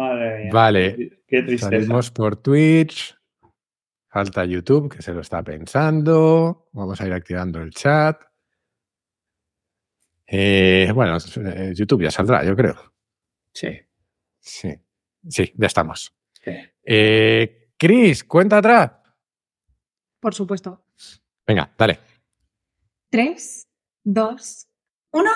Madre mía. Vale. Qué tristeza. Salimos por Twitch. Falta YouTube, que se lo está pensando. Vamos a ir activando el chat. Eh, bueno, eh, YouTube ya saldrá, yo creo. Sí. Sí, sí, ya estamos. sí. Eh, Chris, cuenta atrás. Por supuesto. Venga, dale. Tres, dos, uno.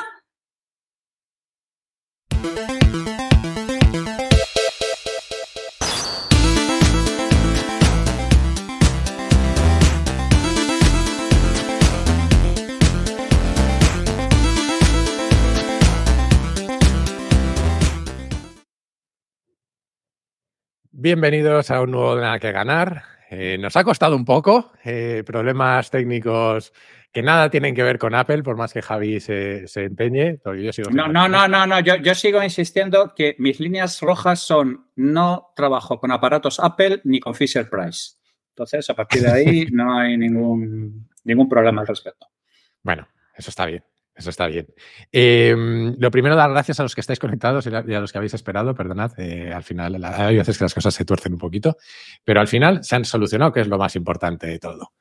Bienvenidos a un nuevo Nada que Ganar. Eh, nos ha costado un poco, eh, problemas técnicos que nada tienen que ver con Apple, por más que Javi se, se empeñe. porque yo sigo No, no, no, no, no. Yo, yo sigo insistiendo que mis líneas rojas son no trabajo con aparatos Apple ni con Fisher Price. Entonces, a partir de ahí no hay ningún, ningún problema al respecto. Bueno, eso está bien. Eso está bien. Eh, lo primero, dar gracias a los que estáis conectados y a los que habéis esperado. Perdonad, eh, al final hay veces que las cosas se tuercen un poquito, pero al final se han solucionado, que es lo más importante de todo.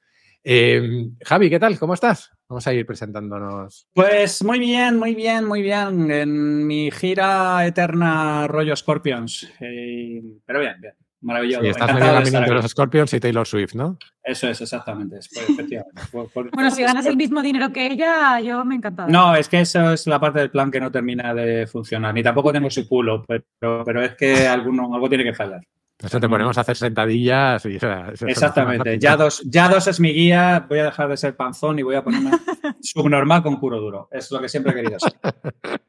Eh, Javi, ¿qué tal? ¿Cómo estás? Vamos a ir presentándonos. Pues muy bien, muy bien, muy bien. En mi gira eterna rollo Scorpions. Eh, pero bien, bien. Maravilloso. Sí, estás medio camino entre los Scorpions y Taylor Swift, ¿no? Eso es, exactamente. es- pues, efectivamente. Por- por- Bueno, si ganas el mismo dinero que ella, yo me encanta. No, es que eso es la parte del plan que no termina de funcionar. Ni tampoco tengo su culo, pero, pero es que alguno, algo tiene que fallar. Eso te ponemos a hacer sentadillas y o sea, Exactamente. Ya dos, ya dos es mi guía. Voy a dejar de ser panzón y voy a ponerme subnormal con culo duro. Es lo que siempre he querido ser.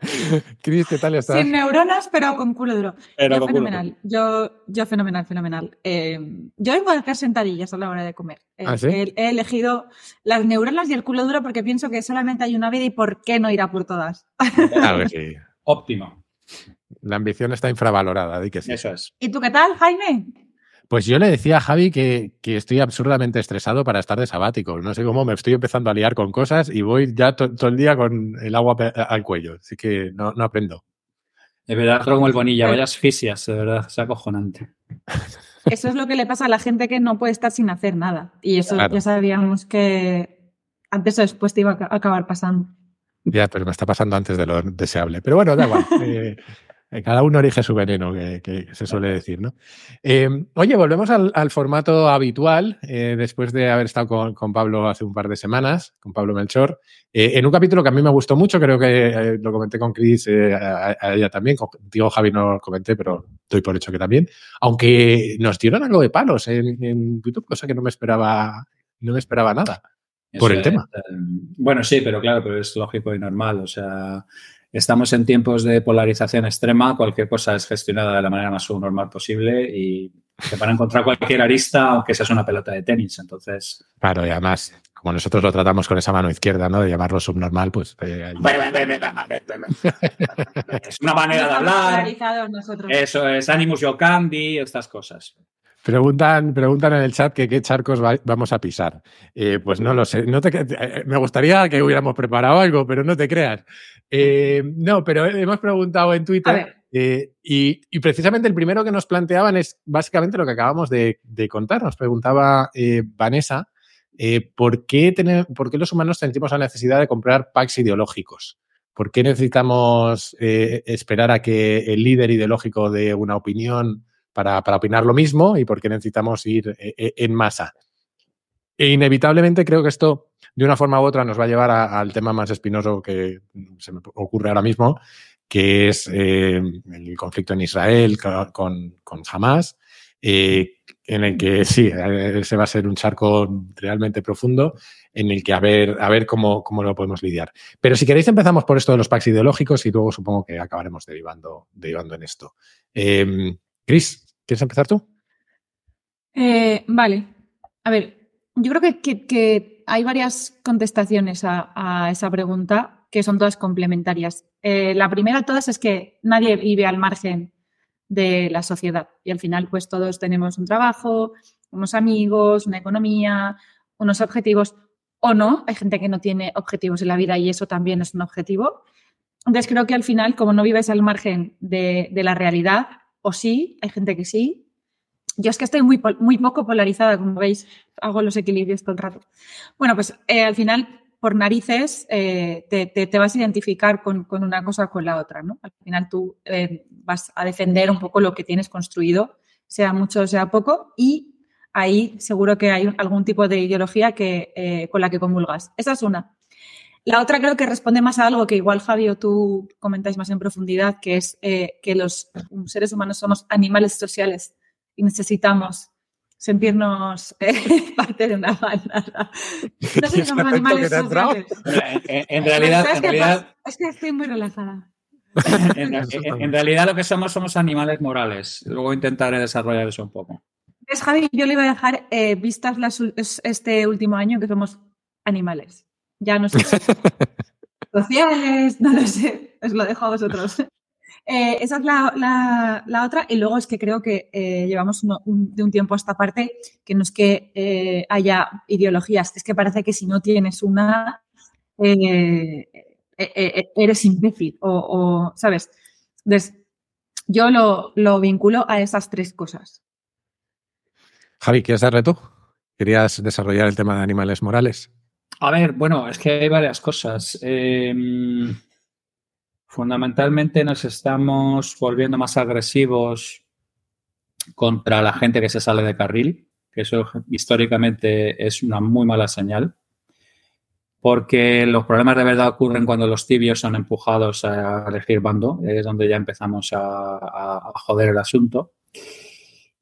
Chris, ¿qué tal estás? Sin neuronas, pero con culo duro. Pero yo con culo fenomenal. Yo, yo fenomenal, fenomenal. Eh, yo vengo a hacer sentadillas a la hora de comer. Eh, ¿Ah, sí? he, he elegido las neuronas y el culo duro porque pienso que solamente hay una vida y por qué no ir a por todas. Claro que sí. Óptimo. La ambición está infravalorada, di que sí. Eso es. ¿Y tú qué tal, Jaime? Pues yo le decía a Javi que, que estoy absurdamente estresado para estar de sabático. No sé cómo me estoy empezando a liar con cosas y voy ya to- todo el día con el agua al cuello. Así que no, no aprendo. De verdad, como el bonilla. Vayas fisias, de verdad. Es acojonante. Eso es lo que le pasa a la gente que no puede estar sin hacer nada. Y eso Claro. ya sabíamos que antes o después te iba a ca- acabar pasando. Ya, pero me está pasando antes de lo deseable. Pero bueno, da igual. Eh, eh, cada uno elige su veneno, que, que se suele decir, ¿no? Eh, oye, volvemos al, al formato habitual, eh, después de haber estado con, con Pablo hace un par de semanas, con Pablo Melchor, eh, en un capítulo que a mí me gustó mucho, creo que eh, lo comenté con Chris, eh, a, a ella también, contigo Javi no lo comenté, pero doy por hecho que también, aunque nos dieron algo de palos en, en YouTube, cosa que no me esperaba, no me esperaba nada. Por el es, tema. eh, bueno, sí, pero claro, pero es lógico y normal. O sea, estamos en tiempos de polarización extrema. Cualquier cosa es gestionada de la manera más subnormal posible y te van a encontrar cualquier arista, aunque seas una pelota de tenis. Entonces, Claro, y además, como nosotros lo tratamos con esa mano izquierda, ¿no? De llamarlo subnormal, pues. eh, es una manera de hablar. polarizados nosotros. Eso es Animus Yo Candy, estas cosas. Preguntan, preguntan en el chat que qué charcos va- vamos a pisar. Eh, pues no lo sé. No te, eh, me gustaría que hubiéramos preparado algo, pero no te creas. Eh, no, pero hemos preguntado en Twitter eh, y, y precisamente el primero que nos planteaban es básicamente lo que acabamos de, de contar. Nos preguntaba eh, Vanessa eh, ¿por, qué tener- por qué los humanos sentimos la necesidad de comprar packs ideológicos. ¿Por qué necesitamos eh, esperar a que el líder ideológico dé una opinión para, para opinar lo mismo y por qué necesitamos ir eh, eh, en masa? E inevitablemente creo que esto, de una forma u otra, nos va a llevar al tema más espinoso que se me ocurre ahora mismo, que es eh, el conflicto en Israel co- con, con Hamas, eh, en el que sí, eh, ese va a ser un charco realmente profundo, en el que a ver, a ver cómo, cómo lo podemos lidiar. Pero si queréis empezamos por esto de los packs ideológicos y luego supongo que acabaremos derivando, derivando en esto. Eh, Chris, ¿quieres empezar tú? Eh, vale. A ver, yo creo que, hay varias contestaciones a, esa pregunta que son todas complementarias. Eh, la primera de todas es que nadie vive al margen de la sociedad y al final pues todos tenemos un trabajo, unos amigos, una economía, unos objetivos o no. Hay gente que no tiene objetivos en la vida y eso también es un objetivo. Entonces creo que al final, como no vives al margen de la realidad, o sí, hay gente que sí. Yo es que estoy muy, muy poco polarizada, como veis, hago los equilibrios todo el rato. Bueno, pues eh, al final, por narices, eh, te, vas a identificar con, una cosa o con la otra, ¿no? Al final tú eh, vas a defender un poco lo que tienes construido, sea mucho o sea poco, y ahí seguro que hay algún tipo de ideología que, con la que comulgas. Esa es una. La otra creo que responde más a algo que igual Javi o tú comentáis más en profundidad, que es eh, que los seres humanos somos animales sociales y necesitamos sentirnos eh, parte de una banda. No sé si somos animales sociales. En, realidad, en realidad es que estoy muy relajada. En, realidad lo que somos somos animales morales. Luego intentaré desarrollar eso un poco. Es Javi, yo le iba a dejar eh, vistas este último año que somos animales. Ya no sé. sociales, no lo sé, os lo dejo a vosotros. Eh, esa es la, otra. Y luego es que creo que eh, llevamos de un tiempo a esta parte que no es que eh, haya ideologías, es que parece que si no tienes una, eres imbécil o, ¿sabes? Entonces, yo lo, lo, vinculo a esas tres cosas. Javi, ¿quieres darle tú? ¿Querías desarrollar el tema de animales morales? A ver, bueno, es que hay varias cosas. Em, fundamentalmente nos estamos volviendo más agresivos contra la gente que se sale de carril, que eso históricamente es una muy mala señal, porque los problemas de verdad ocurren cuando los tibios son empujados a elegir bando, es donde ya empezamos a, joder el asunto.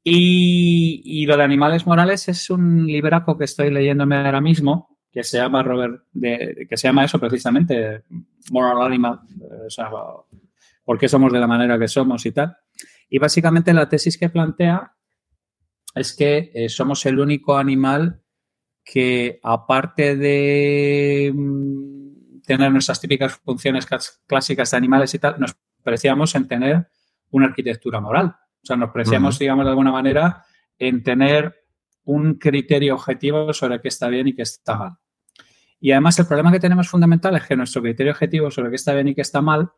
Y, y, lo de animales morales es un libraco que estoy leyéndome ahora mismo, que se llama Robert, de, que se llama eso precisamente, Moral Animal, o sea, por qué somos de la manera que somos y tal. Y básicamente la tesis que plantea es que eh, somos el único animal que, aparte de mm, tener nuestras típicas funciones clásicas de animales y tal, nos preciamos en tener una arquitectura moral. O sea, nos preciamos, digamos, de alguna manera en tener un criterio objetivo sobre qué está bien y qué está mal. Y además el problema que tenemos fundamental es que nuestro criterio objetivo sobre qué está bien y qué está mal,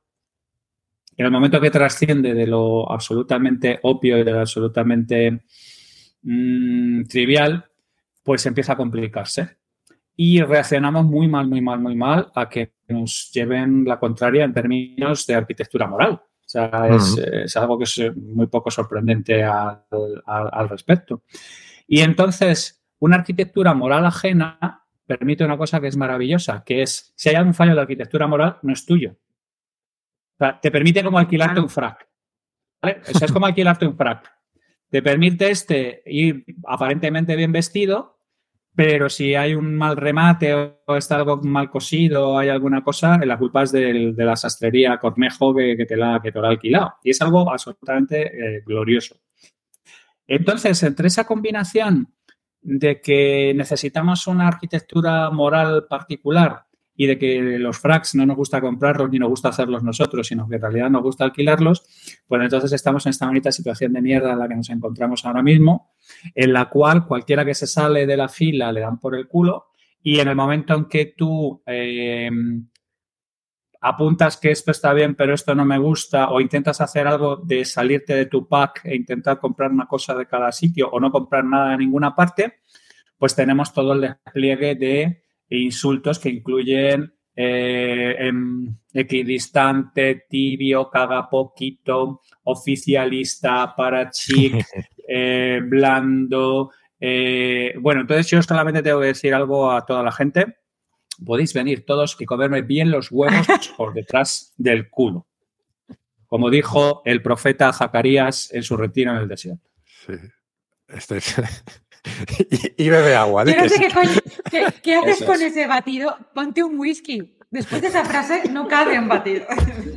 en el momento que trasciende de lo absolutamente obvio y de lo absolutamente mm, trivial, pues empieza a complicarse. Y reaccionamos muy mal, muy mal, muy mal a que nos lleven la contraria en términos de arquitectura moral. O sea, es, algo que es muy poco sorprendente al, al respecto. Y entonces, una arquitectura moral ajena permite una cosa que es maravillosa, que es, si hay algún fallo de arquitectura moral, no es tuyo. O sea, te permite como alquilarte un frac. ¿vale? O sea, es como alquilarte un frac. Te permite este ir aparentemente bien vestido, pero si hay un mal remate o está algo mal cosido o hay alguna cosa, la culpa es de la sastrería Cornejo que, te la, que te lo ha alquilado. Y es algo absolutamente eh, glorioso. Entonces, entre esa combinación de que necesitamos una arquitectura moral particular y de que los fracks no nos gusta comprarlos ni nos gusta hacerlos nosotros, sino que en realidad nos gusta alquilarlos, pues entonces estamos en esta bonita situación de mierda en la que nos encontramos ahora mismo, en la cual cualquiera que se sale de la fila le dan por el culo y en el momento en que tú eh, apuntas que esto está bien, pero esto no me gusta, o intentas hacer algo de salirte de tu pack e intentar comprar una cosa de cada sitio o no comprar nada de ninguna parte, pues tenemos todo el despliegue de insultos que incluyen eh, equidistante, tibio, caga poquito, oficialista, para chic, eh, blando. Eh, bueno, entonces yo solamente tengo que decir algo a toda la gente podéis venir todos y comerme bien los huevos por detrás del culo. Como dijo el profeta Zacarías en su retiro en el desierto. Sí. Este y, bebe agua. Yo no sé qué, haces con ese batido. Ponte un whisky. Después de esa frase, no cabe un batido.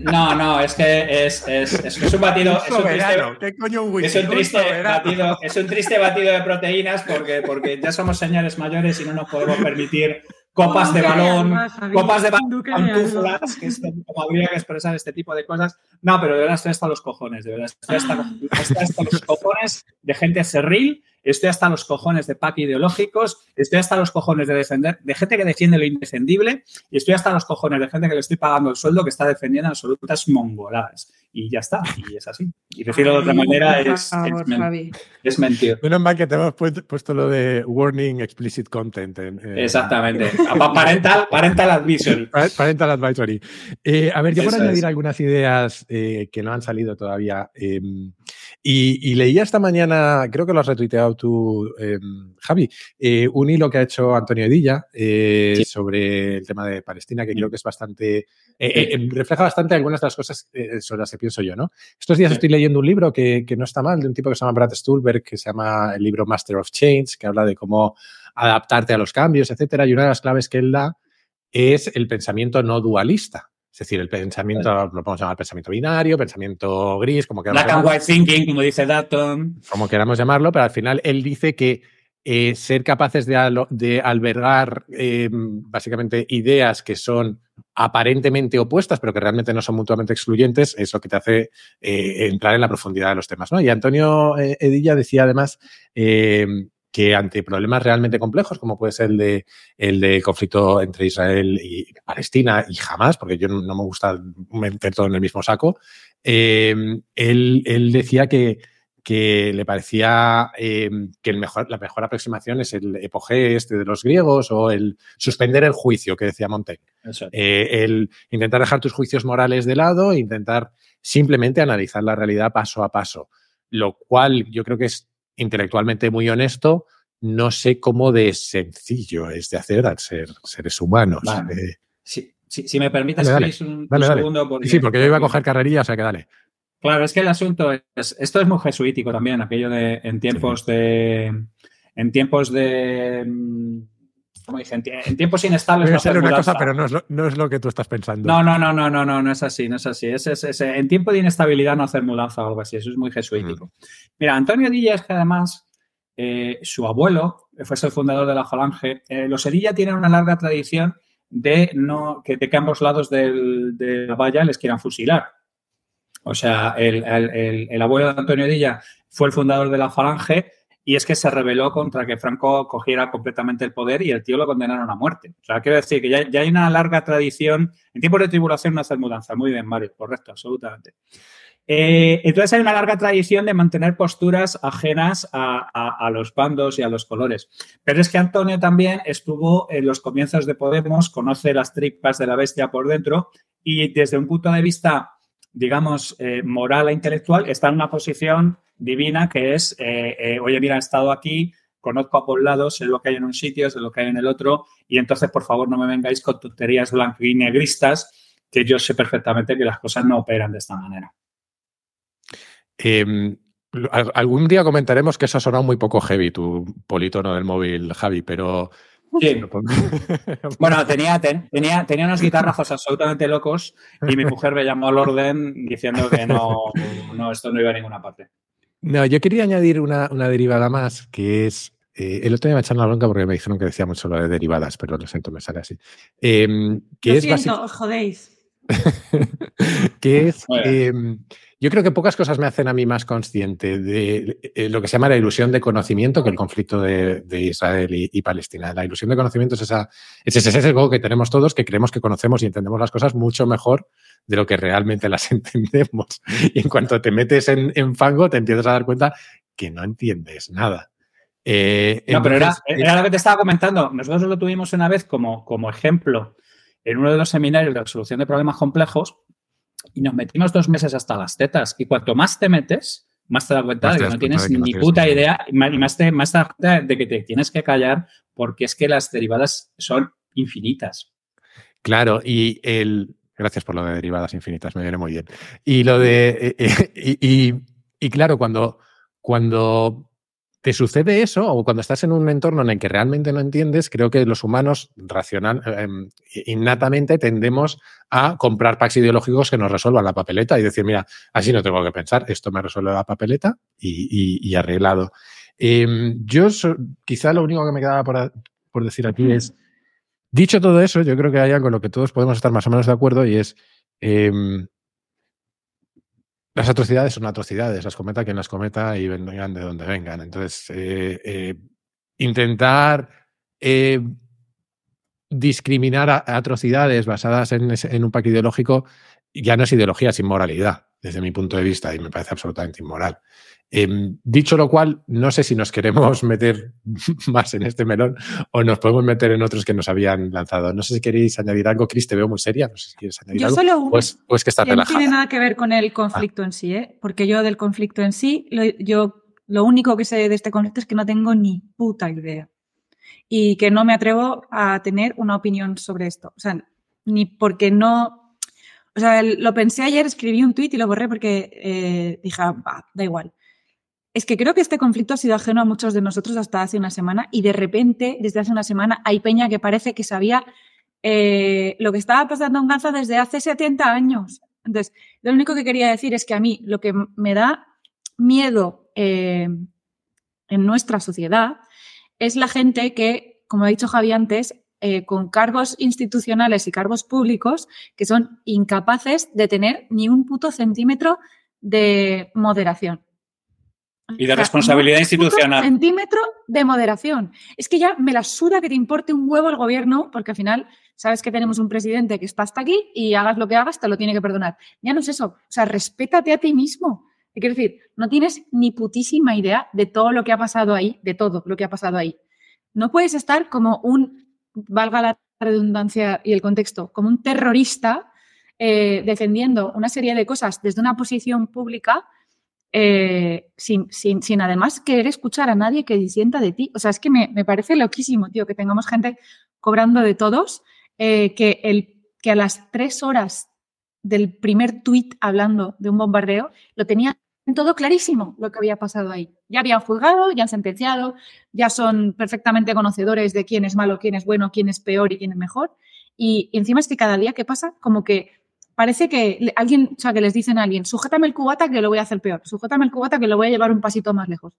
No, no, es que es, es, es, un batido. Es un triste, ¿Qué coño un whisky? Es un triste, batido, es un triste batido de proteínas porque, porque ya somos señores mayores y no nos podemos permitir copas de balón, copas de balón, pantuflas, que es como habría que expresar este tipo de cosas. No, pero de verdad estoy hasta los cojones, de verdad. Estoy hasta, hasta los cojones de gente cerril, estoy hasta los cojones de pack ideológicos, estoy hasta los cojones de defender, de gente que defiende lo indefendible y estoy hasta los cojones de gente que le estoy pagando el sueldo que está defendiendo absolutas mongoladas. Y ya está, y es así. Y decirlo de otra manera es, es, mentir. Menos mal que te hemos puesto, lo de warning explicit content. Exactamente. parental, parental advisory. Parental advisory. Eh, a ver, yo por añadir algunas ideas eh, que no han salido todavía. Em, y, leía esta mañana, creo que lo has retuiteado tú, em, Javi, eh, un hilo que ha hecho Antonio Edilla sobre el tema de Palestina, que creo que es bastante. Em, refleja bastante algunas de las cosas sobre las que pienso yo, ¿no? Estos días estoy leyendo un libro que, que, no está mal, de un tipo que se llama Brad Stulberg, que se llama el libro Master of Change, que habla de cómo adaptarte a los cambios, etcétera. Y una de las claves que él da es el pensamiento no dualista. Es decir, el pensamiento, lo podemos llamar pensamiento binario, pensamiento gris, como queramos Black and white thinking, como dice Dalton. Como queramos llamarlo, pero al final él dice que eh, ser capaces de, de albergar eh, básicamente ideas que son aparentemente opuestas, pero que realmente no son mutuamente excluyentes, es lo que te hace eh, entrar en la profundidad de los temas. ¿no? Y Antonio Edilla decía además que ante problemas realmente complejos, como puede ser el de, el de conflicto entre Israel y Palestina y jamás, porque yo no, me gusta meter todo en el mismo saco, él, él decía que que le parecía eh, que el mejor, la mejor aproximación es el epogé este de los griegos o el suspender el juicio que decía Montaigne. Eh, el intentar dejar tus juicios morales de lado e intentar simplemente analizar la realidad paso a paso, lo cual yo creo que es intelectualmente muy honesto. No sé cómo de sencillo es de hacer al ser seres humanos. Eh, si me permites, un, segundo. sí, porque yo iba a coger carrerilla, o sea que dale. Claro, es que el asunto es, esto es muy jesuítico también, aquello de en tiempos de, en tiempos de, ¿cómo dije? En, tiempos inestables. Ser una cosa, pero no es, lo, que tú estás pensando. No, no, no, no, no, no, no es así, no es así. Es, es, en tiempo de inestabilidad no hacer mudanza o algo así, eso es muy jesuítico. Mm. Mira, Antonio Díaz, que además eh, su abuelo fue el fundador de la Falange, eh, los Edilla tienen una larga tradición de no que, de que ambos lados de la valla les quieran fusilar. O sea, el, abuelo de Antonio Dilla fue el fundador de la Falange y es que se rebeló contra que Franco cogiera completamente el poder y el tío lo condenaron a muerte. O sea, quiero decir que ya, hay una larga tradición. En tiempos de tribulación no hacer mudanza. Muy bien, Mario, correcto, absolutamente. Eh, entonces hay una larga tradición de mantener posturas ajenas a, a, los bandos y a los colores. Pero es que Antonio también estuvo en los comienzos de Podemos, conoce las tripas de la bestia por dentro y desde un punto de vista digamos, eh, moral e intelectual, está en una posición divina que es, eh, eh, oye, mira, he estado aquí, conozco a por lados, sé lo que hay en un sitio, sé lo que hay en el otro, y entonces, por favor, no me vengáis con tonterías negristas que yo sé perfectamente que las cosas no operan de esta manera. Em, algún día comentaremos que eso ha sonado muy poco heavy, tu polítono del móvil, Javi, pero bueno, tenía, tenía, tenía unos guitarrazos absolutamente locos y mi mujer me llamó al orden diciendo que no, esto no iba a ninguna parte. No, yo quería añadir una, derivada más, que es. Eh, el otro día me echaron la bronca porque me dijeron que decíamos solo de derivadas, pero lo siento, me sale así. Eh, que es siento, os jodéis. que es. Yo creo que pocas cosas me hacen a mí más consciente de eh, lo que se llama la ilusión de conocimiento que el conflicto de, Israel y, Palestina. La ilusión de conocimiento es, esa, es ese sesgo que tenemos todos, que creemos que conocemos y entendemos las cosas mucho mejor de lo que realmente las entendemos. Y en cuanto te metes en, fango, te empiezas a dar cuenta que no entiendes nada. Eh, no, pero era, era, lo que te estaba comentando. Nosotros lo tuvimos una vez como, como ejemplo en uno de los seminarios de resolución de problemas complejos y nos metimos dos meses hasta las tetas. Y cuanto más te metes, más te das cuenta de que no tienes ni puta idea y más te, más te das cuenta de que te tienes que callar porque es que las derivadas son infinitas. Claro, y el... Gracias por lo de derivadas infinitas, me viene muy bien. Y lo de... Eh, eh, y, y, claro, cuando, cuando te sucede eso o cuando estás en un entorno en el que realmente no entiendes, creo que los humanos racional, em, innatamente tendemos a comprar packs ideológicos que nos resuelvan la papeleta y decir, mira, así no tengo que pensar, esto me resuelve la papeleta y, arreglado. Em, yo quizá lo único que me quedaba por, decir aquí es, dicho todo eso, yo creo que hay algo en lo que todos podemos estar más o menos de acuerdo y es... Em, las atrocidades son atrocidades, las cometa quien las cometa y vengan de donde vengan. Entonces, eh, eh, intentar eh, discriminar atrocidades basadas en, un pacto ideológico ya no es ideología, es inmoralidad. Desde mi punto de vista, y me parece absolutamente inmoral. Em, dicho lo cual, no sé si nos queremos meter más en este melón o nos podemos meter en otros que nos habían lanzado. No sé si queréis añadir algo. Cris, te veo muy seria. No sé si quieres añadir yo algo. Solo pues, pues que está relajada. No tiene nada que ver con el conflicto en sí, ¿eh? porque yo del conflicto en sí, lo, yo lo único que sé de este conflicto es que no tengo ni puta idea y que no me atrevo a tener una opinión sobre esto. O sea, ni porque no. O sea, lo pensé ayer, escribí un tuit y lo borré porque eh, dije, ah, da igual. Es que creo que este conflicto ha sido ajeno a muchos de nosotros hasta hace una semana y de repente, desde hace una semana, hay peña que parece que sabía eh, lo que estaba pasando en Gaza desde hace 70 años. Entonces, lo único que quería decir es que a mí lo que me da miedo eh, en nuestra sociedad es la gente que, como ha dicho Javi antes, eh, con cargos institucionales y cargos públicos que son incapaces de tener ni un puto centímetro de moderación. Y de responsabilidad institucional. centímetro de moderación. Es que ya me la suda que te importe un huevo el gobierno, porque al final sabes que tenemos un presidente que está hasta aquí y hagas lo que hagas, te lo tiene que perdonar. Ya no es eso. O sea, respétate a ti mismo. Quiero decir, no tienes ni putísima idea de todo lo que ha pasado ahí, de todo lo que ha pasado ahí. No puedes estar como un, valga la redundancia y el contexto, como un terrorista eh, defendiendo una serie de cosas desde una posición pública eh, sin, sin, sin, además querer escuchar a nadie que disienta de ti. O sea, es que me, me parece loquísimo, tío, que tengamos gente cobrando de todos, eh, que, el, que a las tres horas del primer tuit hablando de un bombardeo, lo tenía todo clarísimo lo que había pasado ahí. Ya habían juzgado, ya han sentenciado, ya son perfectamente conocedores de quién es malo, quién es bueno, quién es peor y quién es mejor. Y, encima es que cada día que pasa, como que parece que alguien, o sea, que les dicen a alguien, sujétame el cubata que lo voy a hacer peor, sujétame el cubata que lo voy a llevar un pasito más lejos.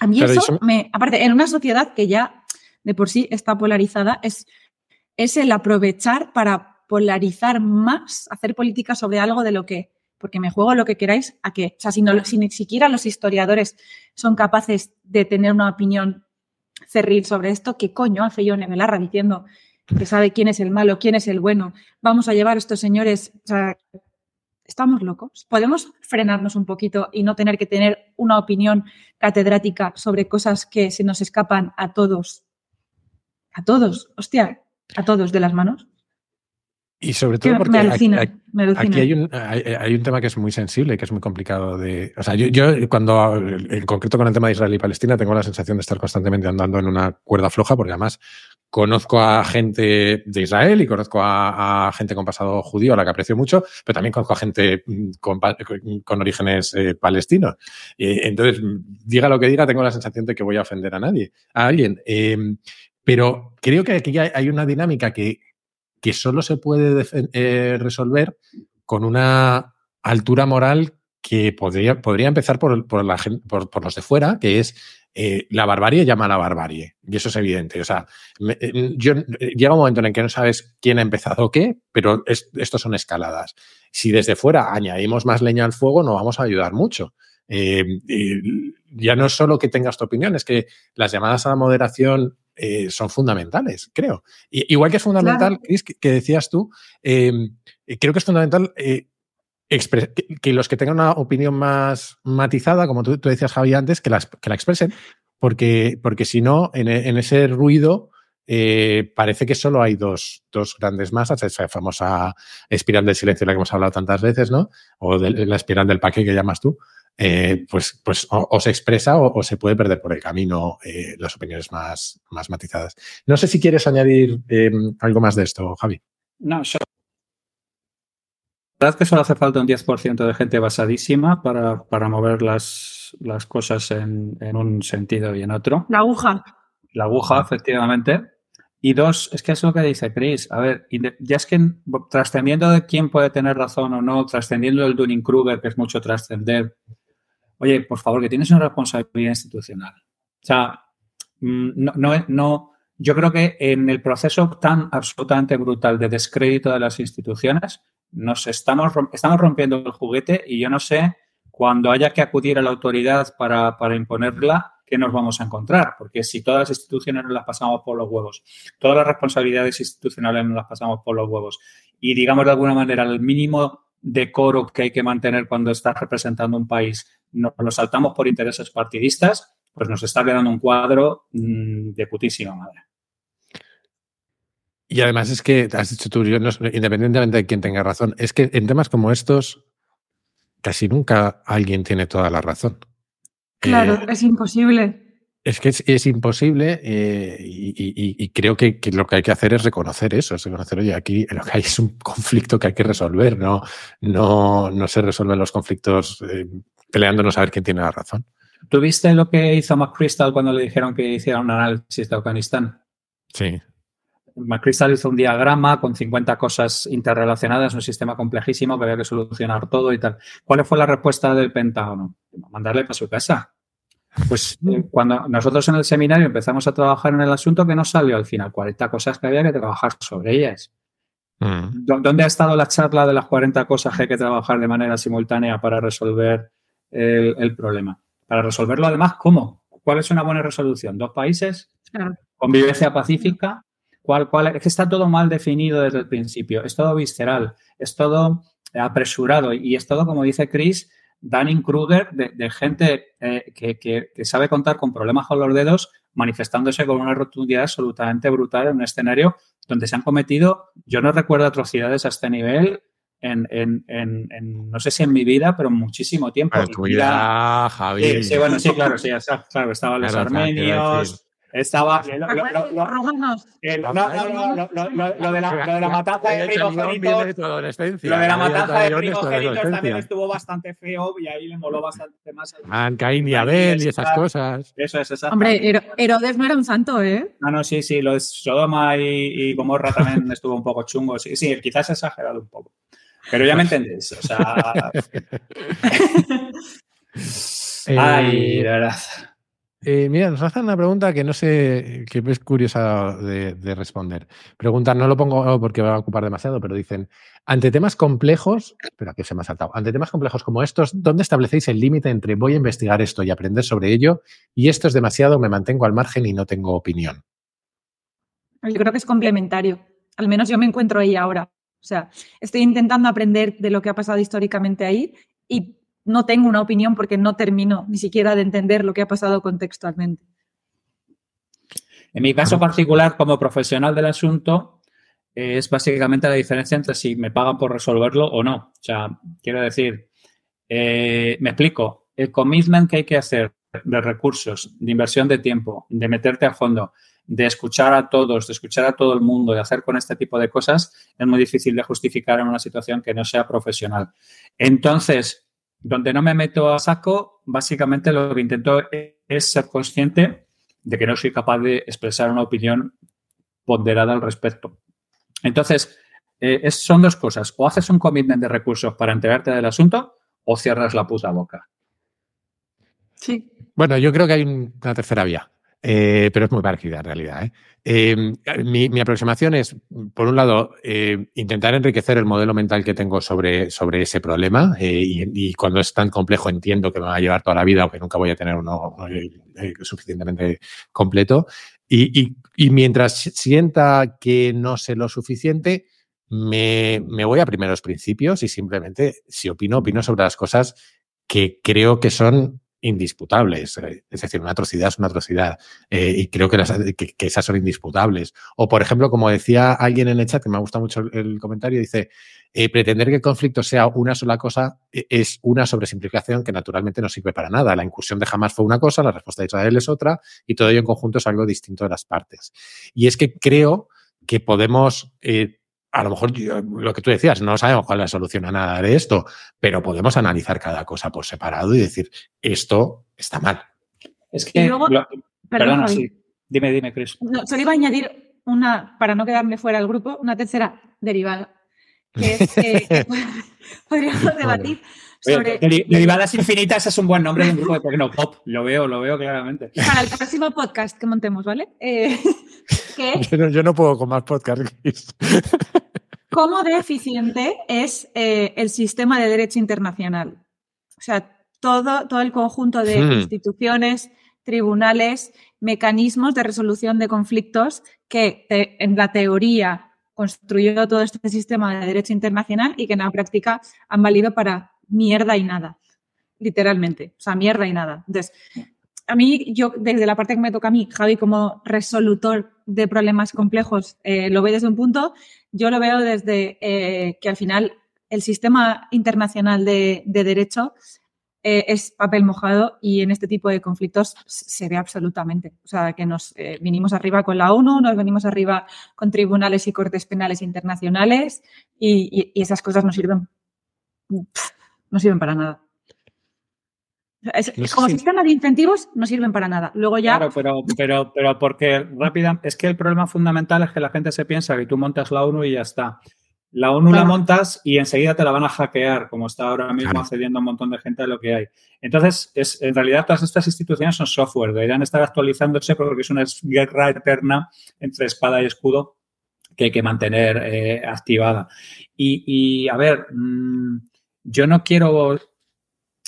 A mí eso, me, aparte, en una sociedad que ya de por sí está polarizada, es, es el aprovechar para polarizar más, hacer política sobre algo de lo que, porque me juego lo que queráis, a que, o sea, si, no, si ni siquiera los historiadores son capaces de tener una opinión cerril sobre esto, ¿qué coño hace Yone Belarra diciendo que sabe quién es el malo, quién es el bueno? Vamos a llevar a estos señores, o sea, estamos locos. Podemos frenarnos un poquito y no tener que tener una opinión catedrática sobre cosas que se nos escapan a todos. A todos, hostia, a todos de las manos. Y sobre todo porque aquí, hay, un, hay, un, tema que es muy sensible, que es muy complicado de... O sea, yo, yo, cuando, en concreto con el tema de Israel y Palestina, tengo la sensación de estar constantemente andando en una cuerda floja, porque además conozco a gente de Israel y conozco a, gente con pasado judío, a la que aprecio mucho, pero también conozco a gente con, con orígenes eh, palestinos. entonces, diga lo que diga, tengo la sensación de que voy a ofender a nadie, a alguien. Em, pero creo que aquí hay una dinámica que que solo se puede eh, resolver con una altura moral que podría, podría empezar por, por, los de fuera, que es eh, la barbarie llama a la barbarie. Y eso es evidente. O sea, eh, yo, llega un momento en el que no sabes quién ha empezado qué, pero estos son escaladas. Si desde fuera añadimos más leña al fuego, no vamos a ayudar mucho. ya no es solo que tengas tu opinión, es que las llamadas a la moderación eh, son fundamentales, creo. igual que es fundamental, que, decías tú, eh, creo que es fundamental eh, que, los que tengan una opinión más matizada, como tú, decías, Javi, antes, que, que la expresen, porque, porque si no, en, ese ruido parece que solo hay dos, dos, grandes masas, esa famosa espiral del silencio de la que hemos hablado tantas veces, ¿no? O de, la espiral del paquete que llamas tú. Eh, pues, pues o, se expresa o, se puede perder por el camino eh, las opiniones más, más matizadas. No sé si quieres añadir eh, algo más de esto, Javi. No, yo... La verdad es que solo hace falta un 10% de gente basadísima para, para mover las, las cosas en, en, un sentido y en otro. La aguja. La aguja, efectivamente. Y dos, es que es lo que dice Chris. A ver, ya es que trascendiendo de quién puede tener razón o no, trascendiendo del Dunning-Kruger, que es mucho trascender, oye, por favor, que tienes una responsabilidad institucional. O sea, mm, no, no, no, yo creo que en el proceso tan absolutamente brutal de descrédito de las instituciones, nos estamos, estamos rompiendo el juguete y yo no sé cuando haya que acudir a la autoridad para, para imponerla, qué nos vamos a encontrar. Porque si todas las instituciones nos las pasamos por los huevos, todas las responsabilidades institucionales nos las pasamos por los huevos y digamos de alguna manera el mínimo decoro que hay que mantener cuando estás representando un país, nos lo saltamos por intereses partidistas, pues nos está quedando un cuadro mm, de putísima madre. Y además es que, has dicho tú, independientemente de quién tenga razón, es que en temas como estos, casi nunca alguien tiene toda la razón. Claro, eh, es imposible. Es que es, imposible eh, y, creo que, lo que hay que hacer es reconocer eso, es reconocer, oye, aquí lo que hay es un conflicto que hay que resolver, no, no, no se resuelven los conflictos eh, peleándonos a ver quién tiene la razón. ¿Tuviste lo que hizo McChrystal cuando le dijeron que hiciera un análisis de Afganistán? Sí. McChrystal hizo un diagrama con 50 cosas interrelacionadas, un sistema complejísimo que había que solucionar todo y tal. ¿Cuál fue la respuesta del Pentágono? Mandarle para su casa. Pues eh, cuando nosotros en el seminario empezamos a trabajar en el asunto, que nos salió al final 40 cosas que había que trabajar sobre ellas. Mm. ¿Dónde ha estado la charla de las 40 cosas que hay que trabajar de manera simultánea para resolver el, problema? Para resolverlo, además, ¿cómo? ¿Cuál es una buena resolución? ¿Dos países? ¿Convivencia pacífica? ¿Cuál, cuál? Es que está todo mal definido desde el principio. Es todo visceral, es todo apresurado y es todo, como dice Chris, Danning Kruger de, gente eh, que, sabe contar con problemas con los dedos, manifestándose con una rotundidad absolutamente brutal en un escenario donde se han cometido, yo no recuerdo atrocidades a este nivel en, no sé si en mi vida, pero muchísimo tiempo. En tu vida, Javier. Sí, bueno, sí, claro, sí, claro, estaban los armenios, estaba. Lo, de la matanza de primogénitos. Lo de la matanza de primogénitos también estuvo bastante feo y ahí le moló bastante más. Caín y Abel y esas cosas. Eso es, exacto. Hombre, Herodes no era un santo, ¿eh? No, no, sí, sí. Lo de Sodoma y, Gomorra también estuvo un poco chungo. Sí, sí, quizás exagerado un poco. Pero ya me entendéis. O sea. Ay, de verdad. Eh, mira, nos hacen una pregunta que no sé, que es curiosa de, responder. Preguntan, no lo pongo porque va a ocupar demasiado, pero dicen, ante temas complejos, espera que se me ha saltado, ante temas complejos como estos, ¿dónde establecéis el límite entre voy a investigar esto y aprender sobre ello y esto es demasiado, me mantengo al margen y no tengo opinión? Yo creo que es complementario. Al menos yo me encuentro ahí ahora. O sea, estoy intentando aprender de lo que ha pasado históricamente ahí y no tengo una opinión porque no termino ni siquiera de entender lo que ha pasado contextualmente. En mi caso particular, como profesional del asunto, es básicamente la diferencia entre si me pagan por resolverlo o no. O sea, quiero decir, eh, me explico, el commitment que hay que hacer de recursos, de inversión de tiempo, de meterte a fondo, de escuchar a todos, de escuchar a todo el mundo, de hacer con este tipo de cosas, es muy difícil de justificar en una situación que no sea profesional. Entonces, donde no me meto a saco, básicamente lo que intento es ser consciente de que no soy capaz de expresar una opinión ponderada al respecto. Entonces, eh, son dos cosas. O haces un commitment de recursos para enterarte del asunto o cierras la puta boca. Sí. Bueno, yo creo que hay una tercera vía. Eh, pero es muy parecida en realidad. ¿eh? Em, mi, aproximación es, por un lado, eh, intentar enriquecer el modelo mental que tengo sobre, sobre ese problema y, cuando es tan complejo entiendo que me va a llevar toda la vida o que nunca voy a tener uno suficientemente completo. Y, mientras sienta que no sé lo suficiente, me, me voy a primeros principios y simplemente, si opino, opino sobre las cosas que creo que son indisputables. Eh, es decir, una atrocidad es una atrocidad. Eh, y creo que, esas son indisputables. O, por ejemplo, como decía alguien en el chat, que me ha gustado mucho el, comentario, dice, eh, pretender que el conflicto sea una sola cosa es una sobresimplificación que naturalmente no sirve para nada. La incursión de Hamas fue una cosa, la respuesta de Israel es otra, y todo ello en conjunto es algo distinto de las partes. Y es que creo que podemos a lo mejor lo que tú decías, no sabemos cuál es la solución a nada de esto, pero podemos analizar cada cosa por separado y decir, esto está mal. Es que, perdona, sí. Dime, dime, Chris. No, solo iba a añadir una, para no quedarme fuera del grupo, una tercera derivada, que es eh, podríamos debatir sobre... derivadas infinitas es un buen nombre de un grupo de Tecnopop, lo veo, lo veo claramente. Para el próximo podcast que montemos, ¿vale? Eh, yo, no, puedo con más podcasts. ¿Cómo de eficiente es eh, el sistema de derecho internacional? O sea, todo, todo el conjunto de hmm. instituciones, tribunales, mecanismos de resolución de conflictos que en la teoría construyó todo este sistema de derecho internacional y que en la práctica han valido para mierda y nada, literalmente, o sea, mierda y nada. Entonces, a mí, yo, desde la parte que me toca a mí, Javi, como resolutor de problemas complejos, eh, lo veo desde un punto, yo lo veo desde eh, que al final el sistema internacional de, derecho eh, es papel mojado y en este tipo de conflictos se ve absolutamente. O sea, que nos vinimos arriba con la ONU, nos venimos arriba con tribunales y cortes penales internacionales y esas cosas no sirven, no sirven para nada como sistema de incentivos no sirven para nada. Luego ya. Claro, pero, pero, pero porque rápida, es que el problema fundamental es que la gente se piensa que tú montas la ONU y ya está. La ONU la montas y enseguida te la van a hackear, como está ahora mismo accediendo a un montón de gente de lo que hay. Entonces, es, en realidad todas estas instituciones son software, deberían estar actualizándose porque es una guerra eterna entre espada y escudo que hay que mantener eh, activada. Y, a ver, mm, yo no quiero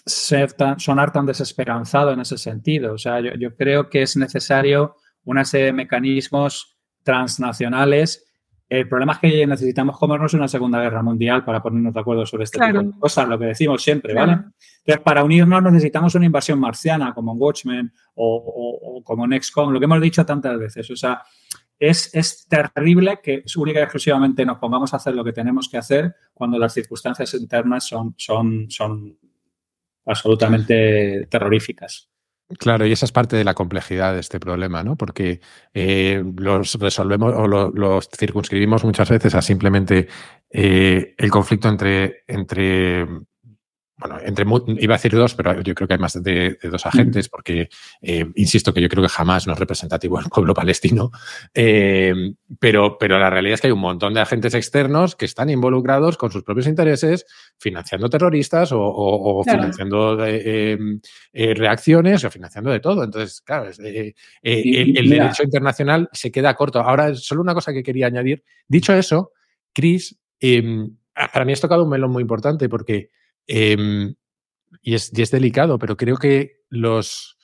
ser sonar tan desesperanzado en ese sentido. O sea, yo, creo que es necesario una serie de mecanismos transnacionales. El problema es que necesitamos comernos una Segunda Guerra Mundial para ponernos de acuerdo sobre este tipo de cosas, lo que decimos siempre, ¿vale? Entonces, para unirnos necesitamos una invasión marciana como en Watchmen o, como en XCOM, lo que hemos dicho tantas veces. O sea, es, es, terrible que única y exclusivamente nos pongamos a hacer lo que tenemos que hacer cuando las circunstancias internas son, son, son absolutamente terroríficas. Claro, y esa es parte de la complejidad de este problema, ¿no? Porque eh, los resolvemos o los circunscribimos muchas veces a simplemente eh, el conflicto entre, entre bueno, entre, iba a decir dos, pero yo creo que hay más de, dos agentes, porque eh, insisto que yo creo que jamás no es representativo el pueblo palestino, eh, pero, pero la realidad es que hay un montón de agentes externos que están involucrados con sus propios intereses, financiando terroristas o, financiando eh, reacciones o financiando de todo. Entonces, claro, el, derecho internacional se queda corto. Ahora, solo una cosa que quería añadir. Dicho eso, Chris, para mí has tocado un melón muy importante porque Em, y, es, es delicado, pero creo que los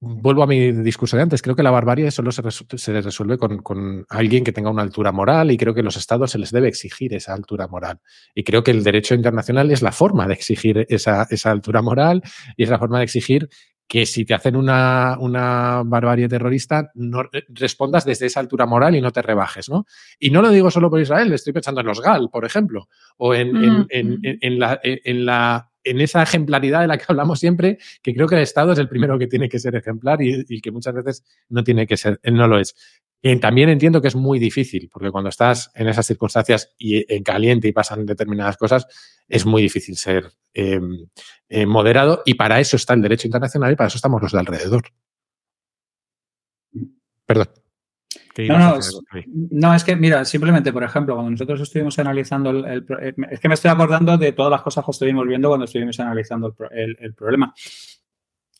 vuelvo a mi discurso de antes, creo que la barbarie solo se, resuelve con, alguien que tenga una altura moral y creo que los estados se les debe exigir esa altura moral. Y creo que el derecho internacional es la forma de exigir esa, esa altura moral y es la forma de exigir que si te hacen una, una, barbarie terrorista, no respondas desde esa altura moral y no te rebajes, ¿no? Y no lo digo solo por Israel, estoy pensando en los GAL, por ejemplo, o en, en, en, en la, la, en esa ejemplaridad de la que hablamos siempre, que creo que el Estado es el primero que tiene que ser ejemplar y, y que muchas veces no tiene que ser, no lo es. También entiendo que es muy difícil, porque cuando estás en esas circunstancias y en caliente y pasan determinadas cosas, es muy difícil ser em, eh, moderado y para eso está el derecho internacional y para eso estamos los de alrededor. Perdón. No, es, que, mira, simplemente, por ejemplo, cuando nosotros estuvimos analizando el, eh, Es que me estoy acordando de todas las cosas que estuvimos viendo cuando estuvimos analizando el, problema.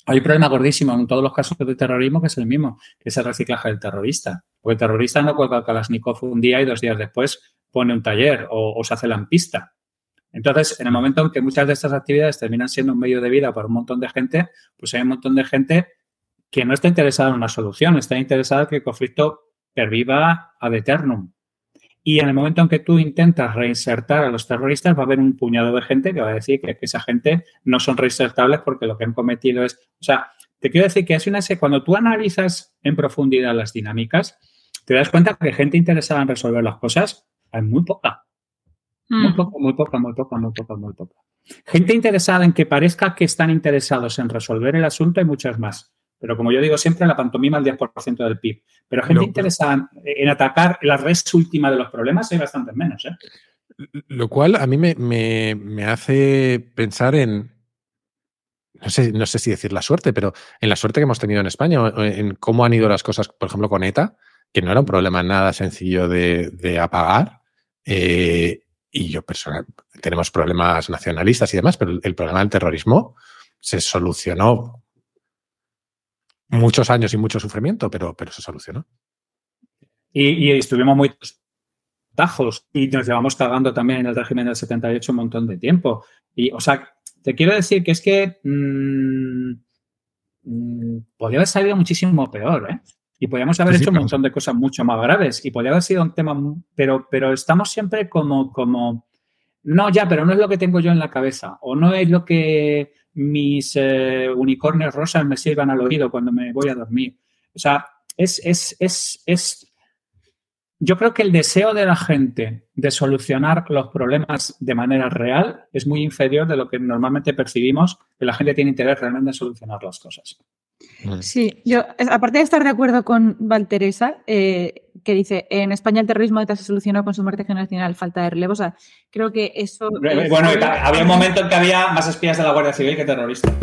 Hay un problema gordísimo en todos los casos de terrorismo que es el mismo, que es el reciclaje del terrorista. Porque el terrorista no cuelga el Kalashnikov un día y dos días después pone un taller o, o se hace lampista. Entonces, en el momento en que muchas de estas actividades terminan siendo un medio de vida para un montón de gente, pues hay un montón de gente que no está interesada en una solución, está interesada en que el conflicto perviva ad eternum. Y en el momento en que tú intentas reinsertar a los terroristas, va a haber un puñado de gente que va a decir que, esa gente no son reinsertables porque lo que han cometido es. O sea, te quiero decir que es una cuando tú analizas en profundidad las dinámicas, te das cuenta que gente interesada en resolver las cosas hay muy poca. Muy mm. poca, muy poca, muy poca, muy poca, muy poca. Gente interesada en que parezca que están interesados en resolver el asunto hay muchas más. Pero como yo digo siempre, la pantomima al 10% del PIB. Pero gente interesada en atacar la red última de los problemas hay bastante menos. ¿eh? Lo cual a mí me, hace pensar en, no sé, no sé si decir la suerte, pero en la suerte que hemos tenido en España, en cómo han ido las cosas, por ejemplo, con ETA, que no era un problema nada sencillo de, apagar. Eh, y yo personal, tenemos problemas nacionalistas y demás, pero el problema del terrorismo se solucionó muchos años y mucho sufrimiento, pero, pero se solucionó. Y, estuvimos muy tajos y nos llevamos cagando también en el régimen del 78 un montón de tiempo. Y, o sea, te quiero decir que es que mm, mm, podría haber salido muchísimo peor, ¿eh? Y podríamos haber hecho un montón de cosas mucho más graves y podría haber sido un tema, pero, pero estamos siempre como, como, no, ya, pero no es lo que tengo yo en la cabeza o no es lo que mis eh, unicornios rosas me sirvan al oído cuando me voy a dormir. O sea, es, es, es, es, yo creo que el deseo de la gente de solucionar los problemas de manera real es muy inferior de lo que normalmente percibimos que la gente tiene interés realmente en solucionar las cosas. Sí, yo, aparte de estar de acuerdo con Valteresa, eh, que dice, en España el terrorismo se solucionó con su muerte generacional, falta de relevo, o sea, creo que eso... Bueno, había un momento en que había más espías de la Guardia Civil que terroristas.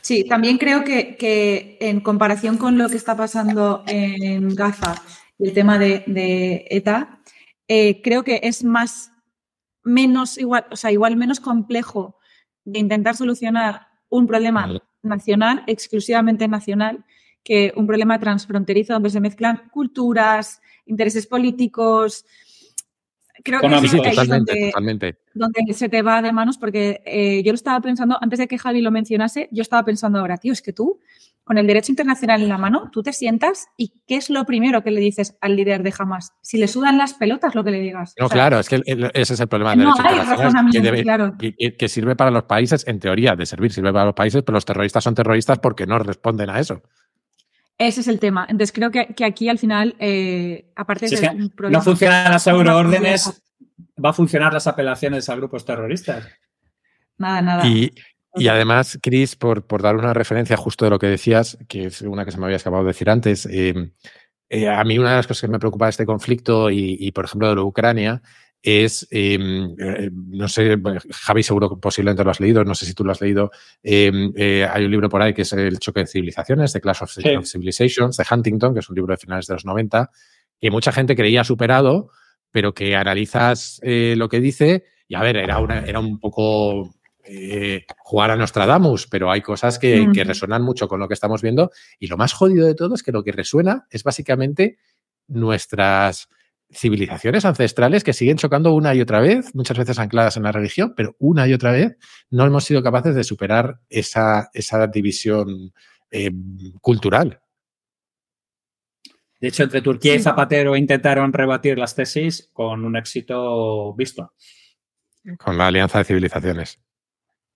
Sí, también creo que, en comparación con lo que está pasando en Gaza y el tema de, ETA, eh, creo que es más, menos igual, o sea, igual menos complejo de intentar solucionar un problema nacional, exclusivamente nacional, que un problema transfronterizo donde se mezclan culturas, intereses políticos. Creo que es totalmente, donde, se te va de manos, porque eh, yo lo estaba pensando, antes de que Javi lo mencionase, yo estaba pensando ahora, tío, es que tú, con el derecho internacional en la mano, tú te sientas y ¿qué es lo primero que le dices al líder de Hamas? Si le sudan las pelotas, lo que le digas. No, claro, es que ese es el problema del derecho que, que, sirve para los países, en teoría, de servir, sirve para los países, pero los terroristas son terroristas porque no responden a eso. Ese es el tema. Entonces creo que, aquí al final, eh, aparte de un problema, no funcionan las euroórdenes, va a funcionar las apelaciones a grupos terroristas. Nada, nada. Y, además, Chris, por, por, dar una referencia justo de lo que decías, que es una que se me había acabado de decir antes, eh, eh, a mí una de las cosas que me preocupa de este conflicto y, y por ejemplo, de la Ucrania, es, em, eh, no sé, Javi seguro que posiblemente lo has leído, no sé si tú lo has leído, em, eh, hay un libro por ahí que es El choque de civilizaciones, The Clash of, Civilizations, de Huntington, que es un libro de finales de los 90, que mucha gente creía superado, pero que analizas lo que dice y a ver, era, una, era un poco jugar a Nostradamus, pero hay cosas que, que, resuenan mucho con lo que estamos viendo. Y lo más jodido de todo es que lo que resuena es básicamente nuestras civilizaciones ancestrales que siguen chocando una y otra vez, muchas veces ancladas en la religión, pero una y otra vez no hemos sido capaces de superar esa, esa división eh, cultural. De hecho, entre Turquía y Zapatero intentaron rebatir las tesis con un éxito visto. Con la Alianza de Civilizaciones.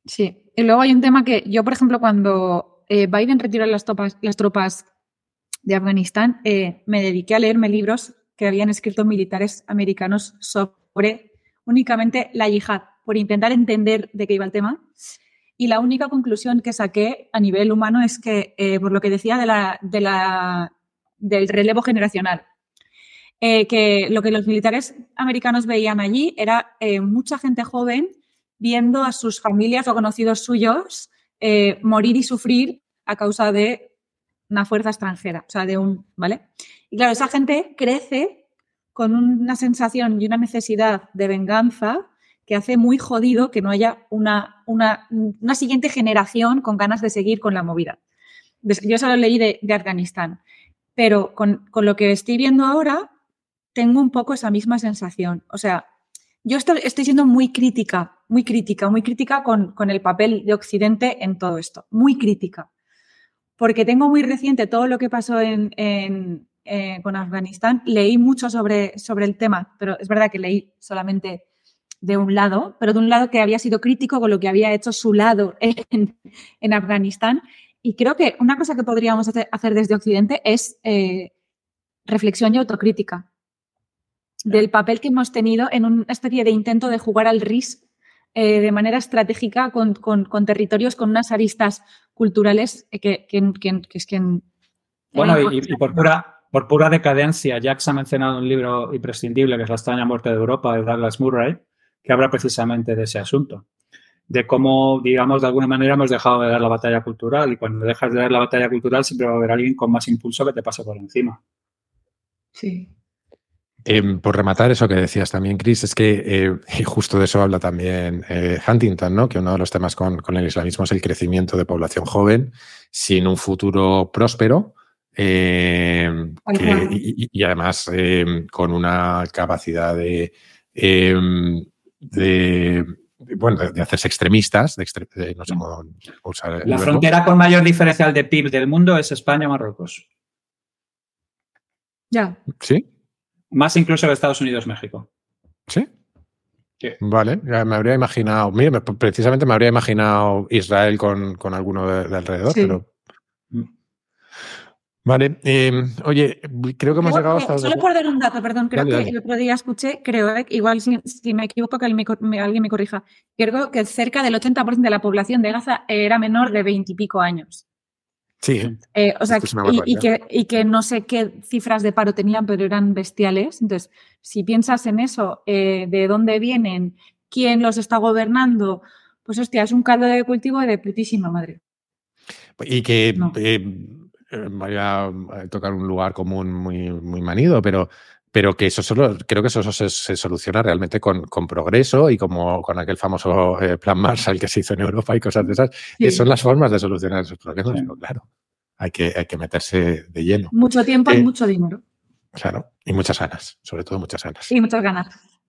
Sí, y luego hay un tema que yo, por ejemplo, cuando eh, Biden retiró las tropas, de Afganistán, eh, me dediqué a leerme libros que habían escrito militares americanos sobre únicamente la yihad, por intentar entender de qué iba el tema. Y la única conclusión que saqué a nivel humano es que, eh, por lo que decía de la, de la, del relevo generacional, que lo que los militares americanos veían allí era mucha gente joven viendo a sus familias o conocidos suyos morir y sufrir a causa de una fuerza extranjera, o sea, de un, ¿vale? Y claro, esa gente crece con una sensación y una necesidad de venganza que hace muy jodido que no haya una, una, una siguiente generación con ganas de seguir con la movida. Yo solo leí de, de Afganistán, pero con, con, lo que estoy viendo ahora, tengo un poco esa misma sensación. O sea, yo estoy, estoy siendo muy crítica, muy crítica, muy crítica con, con el papel de Occidente en todo esto, muy crítica porque tengo muy reciente todo lo que pasó en, eh, con Afganistán. Leí mucho sobre, sobre el tema, pero es verdad que leí solamente de un lado, pero de un lado que había sido crítico con lo que había hecho su lado en, Afganistán. Y creo que una cosa que podríamos hacer, desde Occidente es eh, reflexión y autocrítica del papel que hemos tenido en una especie de intento de jugar al RIS eh, de manera estratégica con, territorios con unas aristas culturales que, es que... Bueno, y, por, pura, por pura decadencia, Jax ha mencionado un libro imprescindible que es La extraña muerte de Europa de Douglas Murray, que habla precisamente de ese asunto de cómo, digamos, de alguna manera hemos dejado de dar la batalla cultural y cuando dejas de dar la batalla cultural siempre va a haber alguien con más impulso que te pase por encima. Sí. Em, por rematar eso que decías también, Chris, es que eh, y justo de eso habla también eh, Huntington, ¿no? que uno de los temas con, el islamismo es el crecimiento de población joven sin un futuro próspero em, y, además em, con una capacidad de, de bueno, de, hacerse extremistas, La frontera con mayor diferencial de PIB del mundo es España-Marruecos. Ya. ¿Sí? Más incluso que Estados Unidos, México. ¿Sí? Sí. Vale, ya me habría imaginado, mira, me- precisamente me habría imaginado Israel con, con alguno de, de alrededor, Sí. pero... Vale, eh, oye, creo que hemos Creo llegado que- hasta... Solo por dar un dato, perdón, creo Dale, que dale. el otro día escuché, creo, eh, igual si, si me equivoco, que alguien me, me- alguien me corrija. Creo que cerca del 80% de la población de Gaza era menor de 20 y pico años. Sí, Eh, o sea, y, que, y que no sé qué cifras de paro tenían, pero eran bestiales. Entonces, si piensas en eso, eh, de dónde vienen, quién los está gobernando, pues hostia, es un caldo de cultivo de putísima madre. y que No. eh, eh, vaya a tocar un lugar común muy, muy manido, pero, pero que eso solo, creo que eso, se, se soluciona realmente con, con progreso y como con aquel famoso eh, plan Marshall que se hizo en Europa y cosas de esas, Sí. son las formas de solucionar esos problemas, Sí. pero claro, hay que, hay que meterse de lleno, Mucho tiempo y Eh, mucho dinero. claro, y muchas ganas, sobre todo muchas ganas. Y muchas ganas.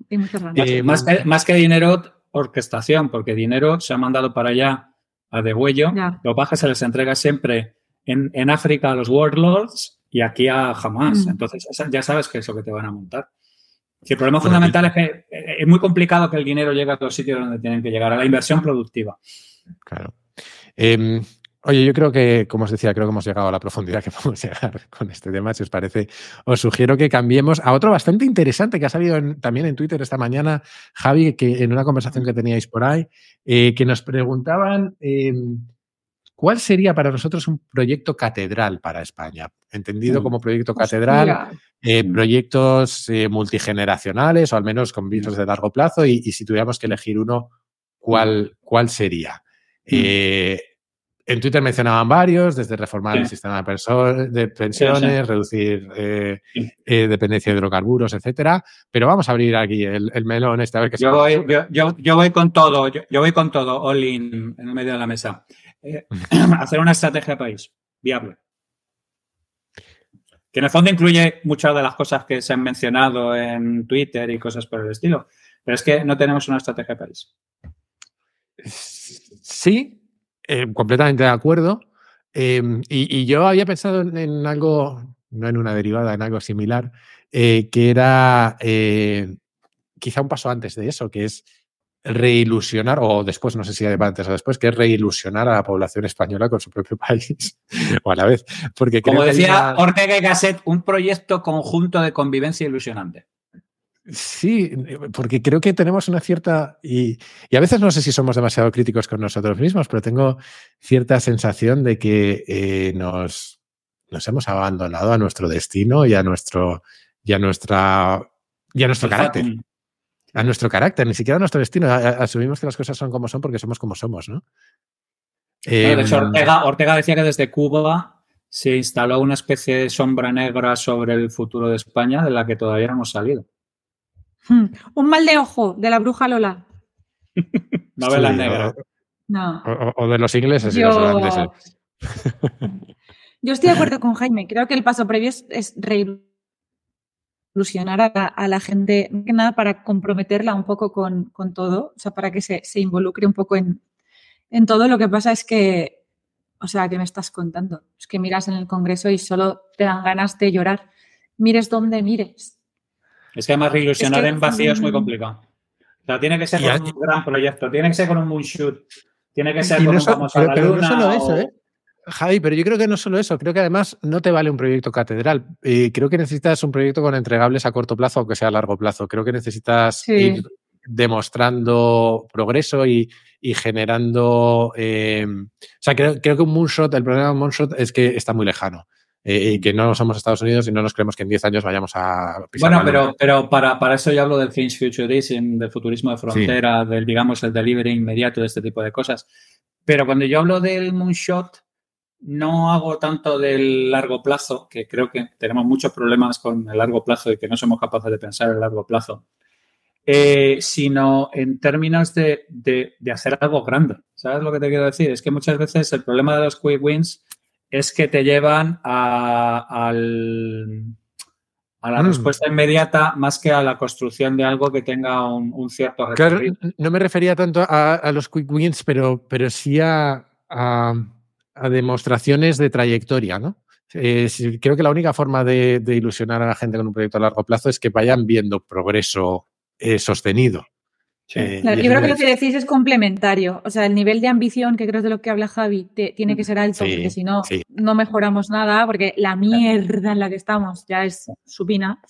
Y muchas ganas. Eh, más, que, más que dinero, orquestación, porque dinero se ha mandado para allá a degüello. Ya. Lo que pasa es que se les entrega siempre en, en África a los warlords y aquí a Hamas. Mm. Entonces, ya sabes que es lo que te van a montar. Si el problema Bueno, fundamental es que eh, es muy complicado que el dinero llegue a los sitios donde tienen que llegar, a la inversión productiva. Claro. Eh, oye, yo creo que, como os decía, creo que hemos llegado a la profundidad que podemos llegar con este tema. Si os parece, os sugiero que cambiemos a otro bastante interesante que ha salido en- también en Twitter esta mañana, Javi, que en una conversación que teníais por ahí, eh, que nos preguntaban eh, cuál sería para nosotros un proyecto catedral para España, entendido Mm. como proyecto catedral. Eh, proyectos eh, multigeneracionales o al menos con visos de largo plazo y, y si tuviéramos que elegir uno, ¿cuál, cuál sería? Eh, en Twitter mencionaban varios, desde reformar el sistema de, pensiones, Sí, reducir eh, eh, dependencia de hidrocarburos, etcétera. Pero vamos a abrir aquí el, el melón este a ver qué Yo se voy, yo, yo- yo voy con todo, yo, yo voy con todo, all in, en el medio de la mesa. Eh, hacer una estrategia país viable. Que en el fondo incluye muchas de las cosas que se han mencionado en Twitter y cosas por el estilo. Pero es que no tenemos una estrategia de país. Sí, eh, completamente de acuerdo. Eh, y, yo había pensado en, algo, no en una derivada, en algo similar, eh, que era quizá un paso antes de eso, que es reilusionar, o después, no sé si antes o después, que es reilusionar a la población española con su propio país, o a la vez. Porque Como decía una- Ortega y Gasset, un proyecto conjunto de convivencia ilusionante. Sí, porque creo que tenemos una cierta. Y, y a veces no sé si somos demasiado críticos con nosotros mismos, pero tengo cierta sensación de que eh, nos, nos hemos abandonado a nuestro destino y a nuestro, y a nuestra, y a nuestro carácter. A nuestro carácter, ni siquiera a nuestro destino. A- a- Asumimos que las cosas son como son porque somos como somos, ¿no? De hecho, Em, Ortega, Ortega decía que desde Cuba se instaló una especie de sombra negra sobre el futuro de España de la que todavía no hemos salido. Hmm. Un mal de ojo de la bruja Lola. Novela sí, negra. No. O, de los ingleses y Yo, los holandeses. yo estoy de acuerdo con Jaime. Creo que el paso previo es, es reilusionar a la, a la gente, más que nada para comprometerla un poco con, con todo, o sea, para que se, se involucre un poco en, en todo. Lo que pasa es que, o sea, ¿qué me estás contando? Es que miras en el Congreso y solo te dan ganas de llorar. Mires donde mires. Es que además reilusionar Es que- en vacío es muy mm. complicado. O sea, tiene que ser con un gran proyecto, tiene que ser con un moonshoot, tiene que ser con no un so- vamos a pero- la pero no solo eso, ¿eh? Javi, pero yo creo que no solo eso, creo que además no te vale un proyecto catedral. Eh, creo que necesitas un proyecto con entregables a corto plazo, aunque sea a largo plazo. Creo que necesitas Sí. ir demostrando progreso y, y generando. eh, o sea, creo, creo que un moonshot, el problema de un moonshot es que está muy lejano. eh, y que no somos Estados Unidos y no nos creemos que en 10 años vayamos a pisar Bueno, pero, pero para, para eso yo hablo del Fringe Futurism, del futurismo de frontera, del, digamos, el delivery inmediato de este tipo de cosas. Pero cuando yo hablo del moonshot, no hago tanto del largo plazo, que creo que tenemos muchos problemas con el largo plazo y que no somos capaces de pensar en el largo plazo, eh, sino en términos de, de- de hacer algo grande. ¿Sabes lo que te quiero decir? Es que muchas veces el problema de los quick wins es que te llevan a, al, a la Mm. respuesta inmediata más que a la construcción de algo que tenga un, un cierto Claro, recorrido. no me refería tanto a, a los quick wins, pero, pero sí a, a- a demostraciones de trayectoria, ¿no? Eh, creo que la única forma de, ilusionar a la gente con un proyecto a largo plazo es que vayan viendo progreso eh, sostenido. Eh, yo creo que lo que decís es complementario. O sea, el nivel de ambición, que creo es de lo que habla Javi, tiene que ser alto, porque si no, no mejoramos nada, porque la mierda en la que estamos ya es supina.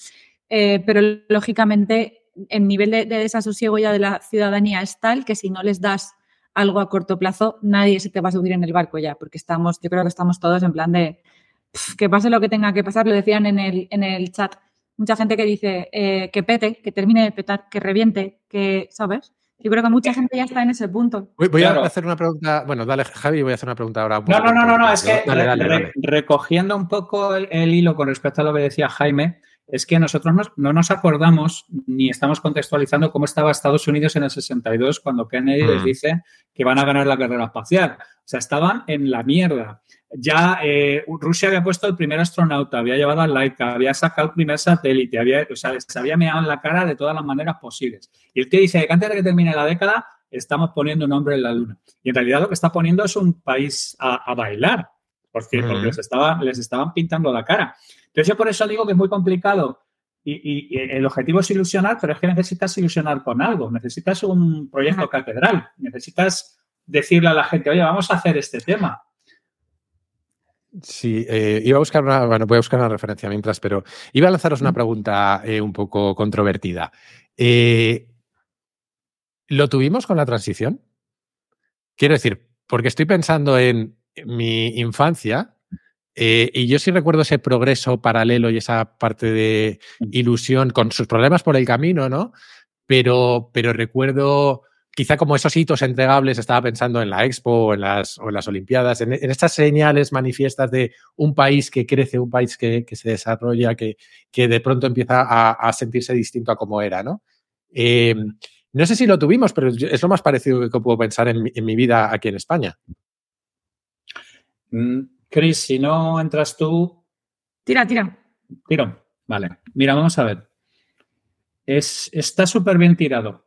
pero lógicamente, el nivel de, de desasosiego ya de la ciudadanía es tal que si no les das algo a corto plazo, nadie se te va a subir en el barco ya, porque estamos, yo creo que estamos todos en plan de que pase lo que tenga que pasar, lo decían en el, en el chat. Mucha gente que dice eh, que pete, que termine de petar, que reviente, que, ¿sabes? Yo creo que mucha gente ya está en ese punto. Voy, a hacer una pregunta. Bueno, dale, Javi, voy a hacer una pregunta ahora. no, no, no, no, es que recogiendo un poco el, hilo con respecto a lo que decía Jaime, es que nosotros no, nos acordamos ni estamos contextualizando cómo estaba Estados Unidos en el 62 cuando Kennedy les mm. dice que van a ganar la carrera espacial. O sea, estaban en la mierda. Ya eh, Rusia había puesto el primer astronauta, había llevado a Laika, había sacado el primer satélite, había, o sea, se había meado en la cara de todas las maneras posibles. Y el tío dice que antes de que termine la década estamos poniendo un hombre en la luna. Y en realidad lo que está poniendo es un país a, bailar, porque, porque les, les estaban pintando la cara. Entonces yo por eso digo que es muy complicado y, el objetivo es ilusionar, pero es que necesitas ilusionar con algo, necesitas un proyecto catedral, necesitas decirle a la gente, oye, vamos a hacer este tema. Sí, eh, iba a buscar una, bueno, voy a buscar una referencia mientras, pero iba a lanzaros una pregunta eh, un poco controvertida. Eh, ¿Lo tuvimos con la transición? Quiero decir, porque estoy pensando en mi infancia, eh, y yo sí recuerdo ese progreso paralelo y esa parte de mm. ilusión con sus problemas por el camino, ¿no? Pero, pero recuerdo quizá como esos hitos entregables, estaba pensando en la Expo o en las, o en las Olimpiadas, en, estas señales manifiestas de un país que crece, un país que, se desarrolla, que, que, de pronto empieza a, sentirse distinto a como era, ¿no? Em, no sé si lo tuvimos, pero es lo más parecido que puedo pensar en, en mi vida aquí en España. Mm, Chris, si no entras tú. Tira, tira. Tiro. Vale. Mira, vamos a ver. Es, está súper bien tirado.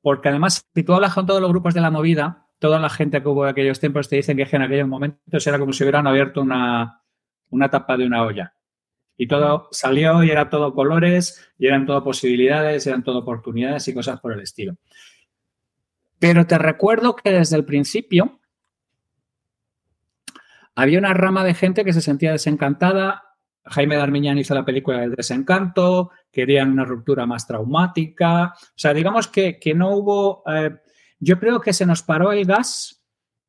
Porque además, si tú hablas con todos los grupos de la movida, toda la gente que hubo en aquellos tiempos te dicen que en aquellos momentos era como si hubieran abierto una, una tapa de una olla. Y todo salió y era todo colores, y eran todo posibilidades, eran todo oportunidades y cosas por el estilo. Pero te recuerdo que desde el principio había una rama de gente que se sentía desencantada. Jaime Darmiñán hizo la película del desencanto, querían una ruptura más traumática. O sea, digamos que, no hubo. Eh, yo creo que se nos paró el gas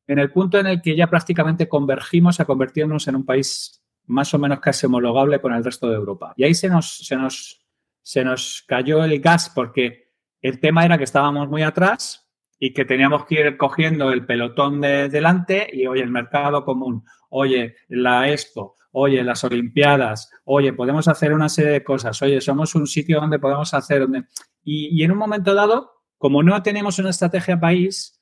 en el punto en el que ya prácticamente convergimos a convertirnos en un país más o menos casi homologable con el resto de Europa. Y ahí se nos, se nos, se nos cayó el gas porque el tema era que estábamos muy atrás y que teníamos que ir cogiendo el pelotón de delante y hoy el mercado común, oye, la Expo, oye, las Olimpiadas, oye, podemos hacer una serie de cosas, oye, somos un sitio donde podemos hacer... Donde... Y, en un momento dado, como no tenemos una estrategia país,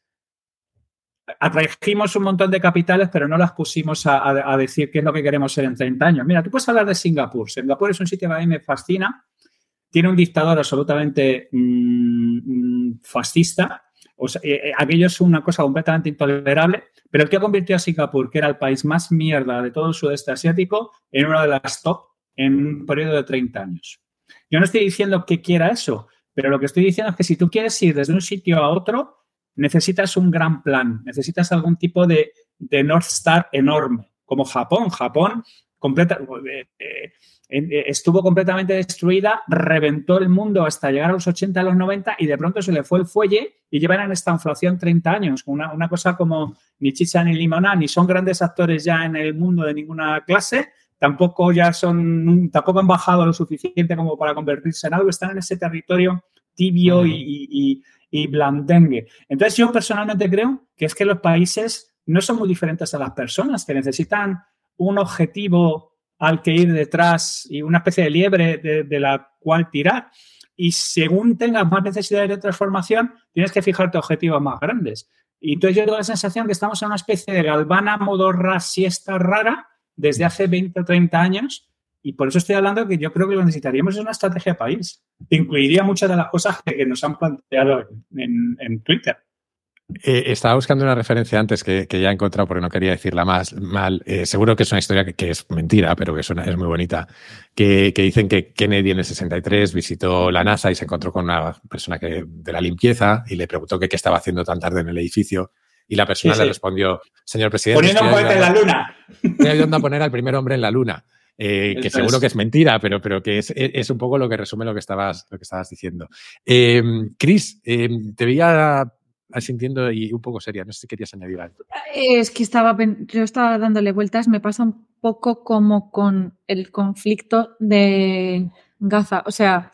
atrajimos un montón de capitales, pero no las pusimos a, decir qué es lo que queremos ser en 30 años. Mira, tú puedes hablar de Singapur. Singapur es un sitio que a mí me fascina. Tiene un dictador absolutamente mm, mm, fascista, o eh, eh, aquello es una cosa completamente intolerable, pero el que convirtió a Singapur, que era el país más mierda de todo el sudeste asiático, en una de las top en un periodo de 30 añs. Yo no estoy diciendo que quiera eso, pero lo que estoy diciendo es que si tú quieres ir desde un sitio a otro, necesitas un gran plan, necesitas algún tipo de, North Star enorme, como Japón. Japón completa, eh, estuvo completamente destruida, reventó el mundo hasta llegar a los 80, a los 90 y de pronto se le fue el fuelle y llevan en esta inflación 30 años, una, una cosa como ni chicha ni limona, ni son grandes actores ya en el mundo de ninguna clase, tampoco ya son, tampoco han bajado lo suficiente como para convertirse en algo, están en ese territorio tibio y, y blandengue. Entonces yo personalmente creo que es que los países no son muy diferentes a las personas, que necesitan un objetivo al que ir detrás y una especie de liebre de, la cual tirar. Y según tengas más necesidades de transformación, tienes que fijarte objetivos más grandes. Y entonces yo tengo la sensación que estamos en una especie de galvana modorra siesta rara desde hace 20 o 30 años. Y por eso estoy hablando que yo creo que lo necesitaríamos es una estrategia país. incluiría muchas de las cosas que, nos han planteado en, en Twitter. Eh, estaba buscando una referencia antes que, ya he encontrado porque no quería decirla más mal. Eh, seguro que es una historia que, es mentira, pero que es, es muy bonita. Que, dicen que Kennedy en el 63 visitó la NASA y se encontró con una persona que, de la limpieza y le preguntó qué estaba haciendo tan tarde en el edificio. Y la persona le respondió, señor presidente. Poniendo un cohete en la luna. Estoy ayudando a poner al primer hombre en la luna. Eh, que seguro que es mentira, pero, pero que es, es, un poco lo que resume lo que estabas, lo que estabas diciendo. Eh, Cris, te veía asintiendo y un poco seria. No sé si querías añadir algo. Es que estaba, yo estaba dándole vueltas. Me pasa un poco como con el conflicto de Gaza. O sea,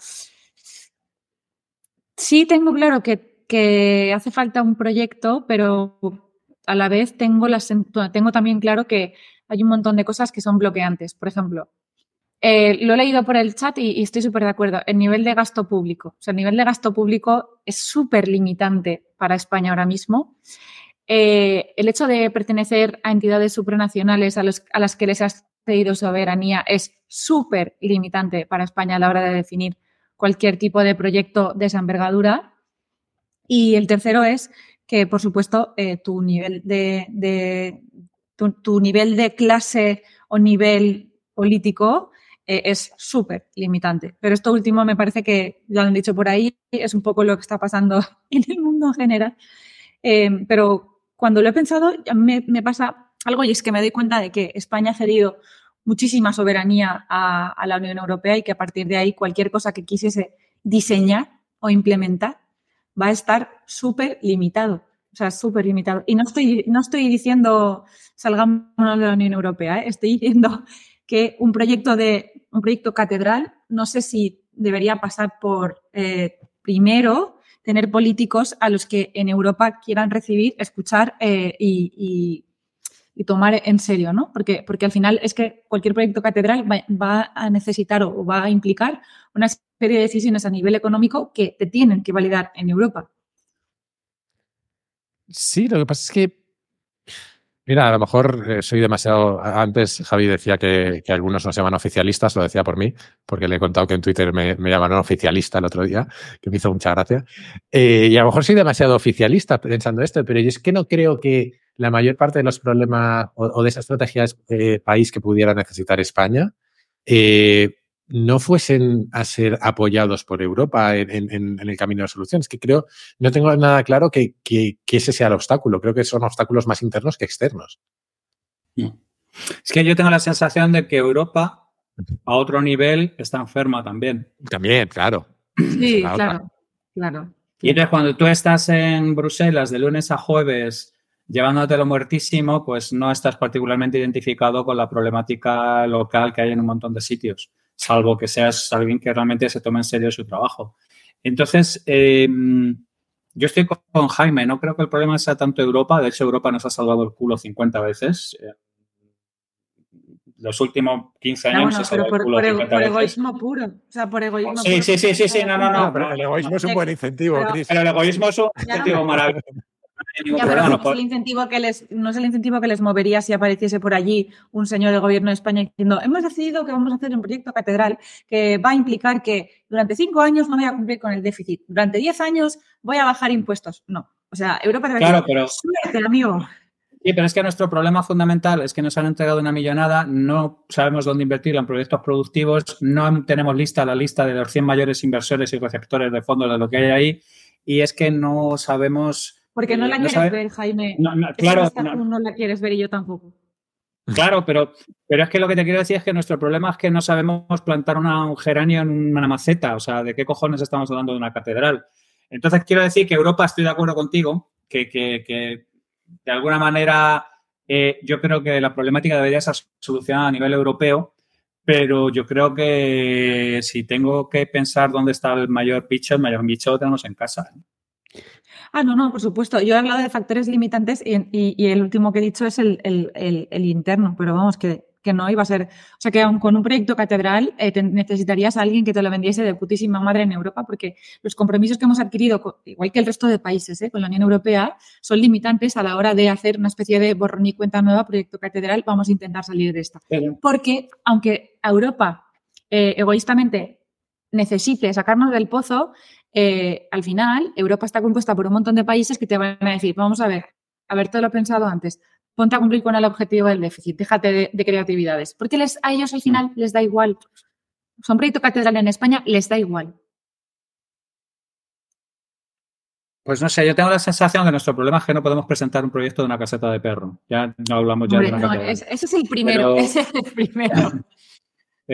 sí tengo claro que, que hace falta un proyecto, pero a la vez tengo, las, tengo también claro que hay un montón de cosas que son bloqueantes. Por ejemplo, eh, lo he leído por el chat y, estoy súper de acuerdo. El nivel de gasto público. O sea, el nivel de gasto público es súper limitante para España ahora mismo. Eh, el hecho de pertenecer a entidades supranacionales a, a las que les ha cedido soberanía es súper limitante para España a la hora de definir cualquier tipo de proyecto de esa envergadura. Y el tercero es que, por supuesto, eh, tu nivel de, tu, nivel de clase o nivel político eh, es súper limitante. Pero esto último me parece que, ya lo han dicho por ahí, es un poco lo que está pasando en el mundo en general. Eh, pero cuando lo he pensado, me, pasa algo y es que me doy cuenta de que España ha cedido muchísima soberanía a, a la Unión Europea y que a partir de ahí cualquier cosa que quisiese diseñar o implementar va a estar súper limitado. O sea, súper limitado. Y no estoy, no estoy diciendo salgamos de la Unión Europea, ¿eh? estoy diciendo que un proyecto de un proyecto catedral, no sé si debería pasar por eh, primero tener políticos a los que en Europa quieran recibir, escuchar eh, y, tomar en serio, ¿no? Porque, porque al final es que cualquier proyecto catedral va, a necesitar o va a implicar una serie de decisiones a nivel económico que te tienen que validar en Europa. Sí, lo que pasa es que Mira, a lo mejor eh, soy demasiado. Antes Javi decía que, algunos nos llaman oficialistas, lo decía por mí, porque le he contado que en Twitter me, llamaron oficialista el otro día, que me hizo mucha gracia. Eh, y a lo mejor soy demasiado oficialista pensando esto, pero yo es que no creo que la mayor parte de los problemas o, de esa estrategia de país que pudiera necesitar España eh, no fuesen a ser apoyados por Europa en, el camino de soluciones. Que creo, no tengo nada claro que, ese sea el obstáculo. Creo que son obstáculos más internos que externos. Es que yo tengo la sensación de que Europa, a otro nivel, está enferma también. También, claro. Sí, claro, claro. Y entonces cuando tú estás en Bruselas de lunes a jueves llevándote lo muertísimo, pues no estás particularmente identificado con la problemática local que hay en un montón de sitios salvo que seas alguien que realmente se tome en serio su trabajo. Entonces, em, yo estoy con Jaime, no creo que el problema sea tanto Europa, de hecho Europa nos ha salvado el culo 50 veces. Eh, los últimos 15 años se por, el culo por, 50 por egoísmo puro. O sea, por egoísmo sí, puro. Sí, sí, sí, sí, no, no, no. Pero el egoísmo es un buen incentivo, Cris. Pero el egoísmo es un incentivo maravilloso no, es el incentivo que les, no es el incentivo que les movería si apareciese por allí un señor del gobierno de España diciendo hemos decidido que vamos a hacer un proyecto catedral que va a implicar que durante cinco años no voy a cumplir con el déficit, durante diez años voy a bajar impuestos. No. O sea, Europa debe claro, pero... suerte, amigo. Sí, pero es que nuestro problema fundamental es que nos han entregado una millonada, no sabemos dónde invertirla en proyectos productivos, no tenemos lista la lista de los 100 mayores inversores y receptores de fondos de lo que hay ahí, y es que no sabemos porque no la quieres ver, Jaime. No, claro. No. la quieres ver y yo tampoco. Claro, pero, pero es que lo que te quiero decir es que nuestro problema es que no sabemos plantar un geranio en una maceta. O sea, ¿de qué cojones estamos hablando de una catedral? Entonces, quiero decir que Europa, estoy de acuerdo contigo, que, que, de alguna manera eh, yo creo que la problemática debería ser solucionada a nivel europeo, pero yo creo que si tengo que pensar dónde está el mayor bicho, el mayor bicho lo tenemos en casa. Ah, no, no, por supuesto. Yo he hablado de factores limitantes y, el último que he dicho es el, interno, pero vamos, que, no iba a ser. O sea, que aun con un proyecto catedral eh, necesitarías a alguien que te lo vendiese de putísima madre en Europa, porque los compromisos que hemos adquirido, igual que el resto de países, eh, con la Unión Europea, son limitantes a la hora de hacer una especie de borrón y cuenta nueva, proyecto catedral. Vamos a intentar salir de esta. Porque, aunque Europa eh, egoístamente necesite sacarnos del pozo, eh, al final Europa está compuesta por un montón de países que te van a decir, vamos a ver, haberte lo pensado antes, ponte a cumplir con el objetivo del déficit, déjate de, creatividades, porque les, a ellos al final les da igual. Son proyecto catedral en España, les da igual. Pues no sé, yo tengo la sensación que nuestro problema es que no podemos presentar un proyecto de una caseta de perro. Ya no hablamos ya de una no, Ese es el primero, ese es el primero.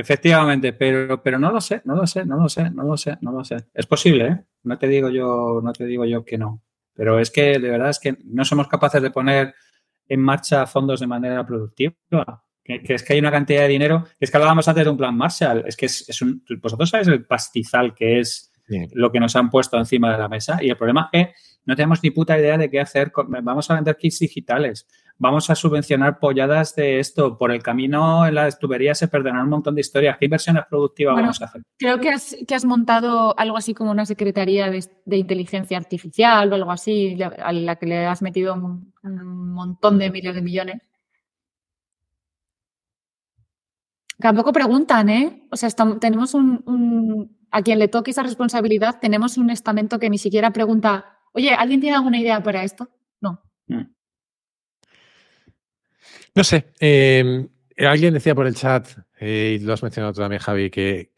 Efectivamente, pero, pero no lo sé, no lo sé, no lo sé, no lo sé, no lo sé. Es posible, ¿eh? No te digo yo, no te digo yo que no. Pero es que de verdad es que no somos capaces de poner en marcha fondos de manera productiva. Que, es que hay una cantidad de dinero. Es que hablábamos antes de un plan Marshall. Es que es, un. Vosotros sabéis el pastizal que es lo que nos han puesto encima de la mesa. Y el problema es que no tenemos ni puta idea de qué hacer. vamos a vender kits digitales. Vamos a subvencionar polladas de esto. Por el camino en las tuberías se perderán un montón de historias. ¿Qué inversiones productivas vamos a hacer? Creo que has, que has montado algo así como una secretaría de, inteligencia artificial o algo así, a la que le has metido un, montón de miles de millones. Tampoco preguntan, ¿eh? O sea, tenemos un, A quien le toque esa responsabilidad, tenemos un estamento que ni siquiera pregunta, oye, ¿alguien tiene alguna idea para esto? No. Mm. No sé. Em, alguien decía por el chat, eh, y lo has mencionado tú también, Javi, que,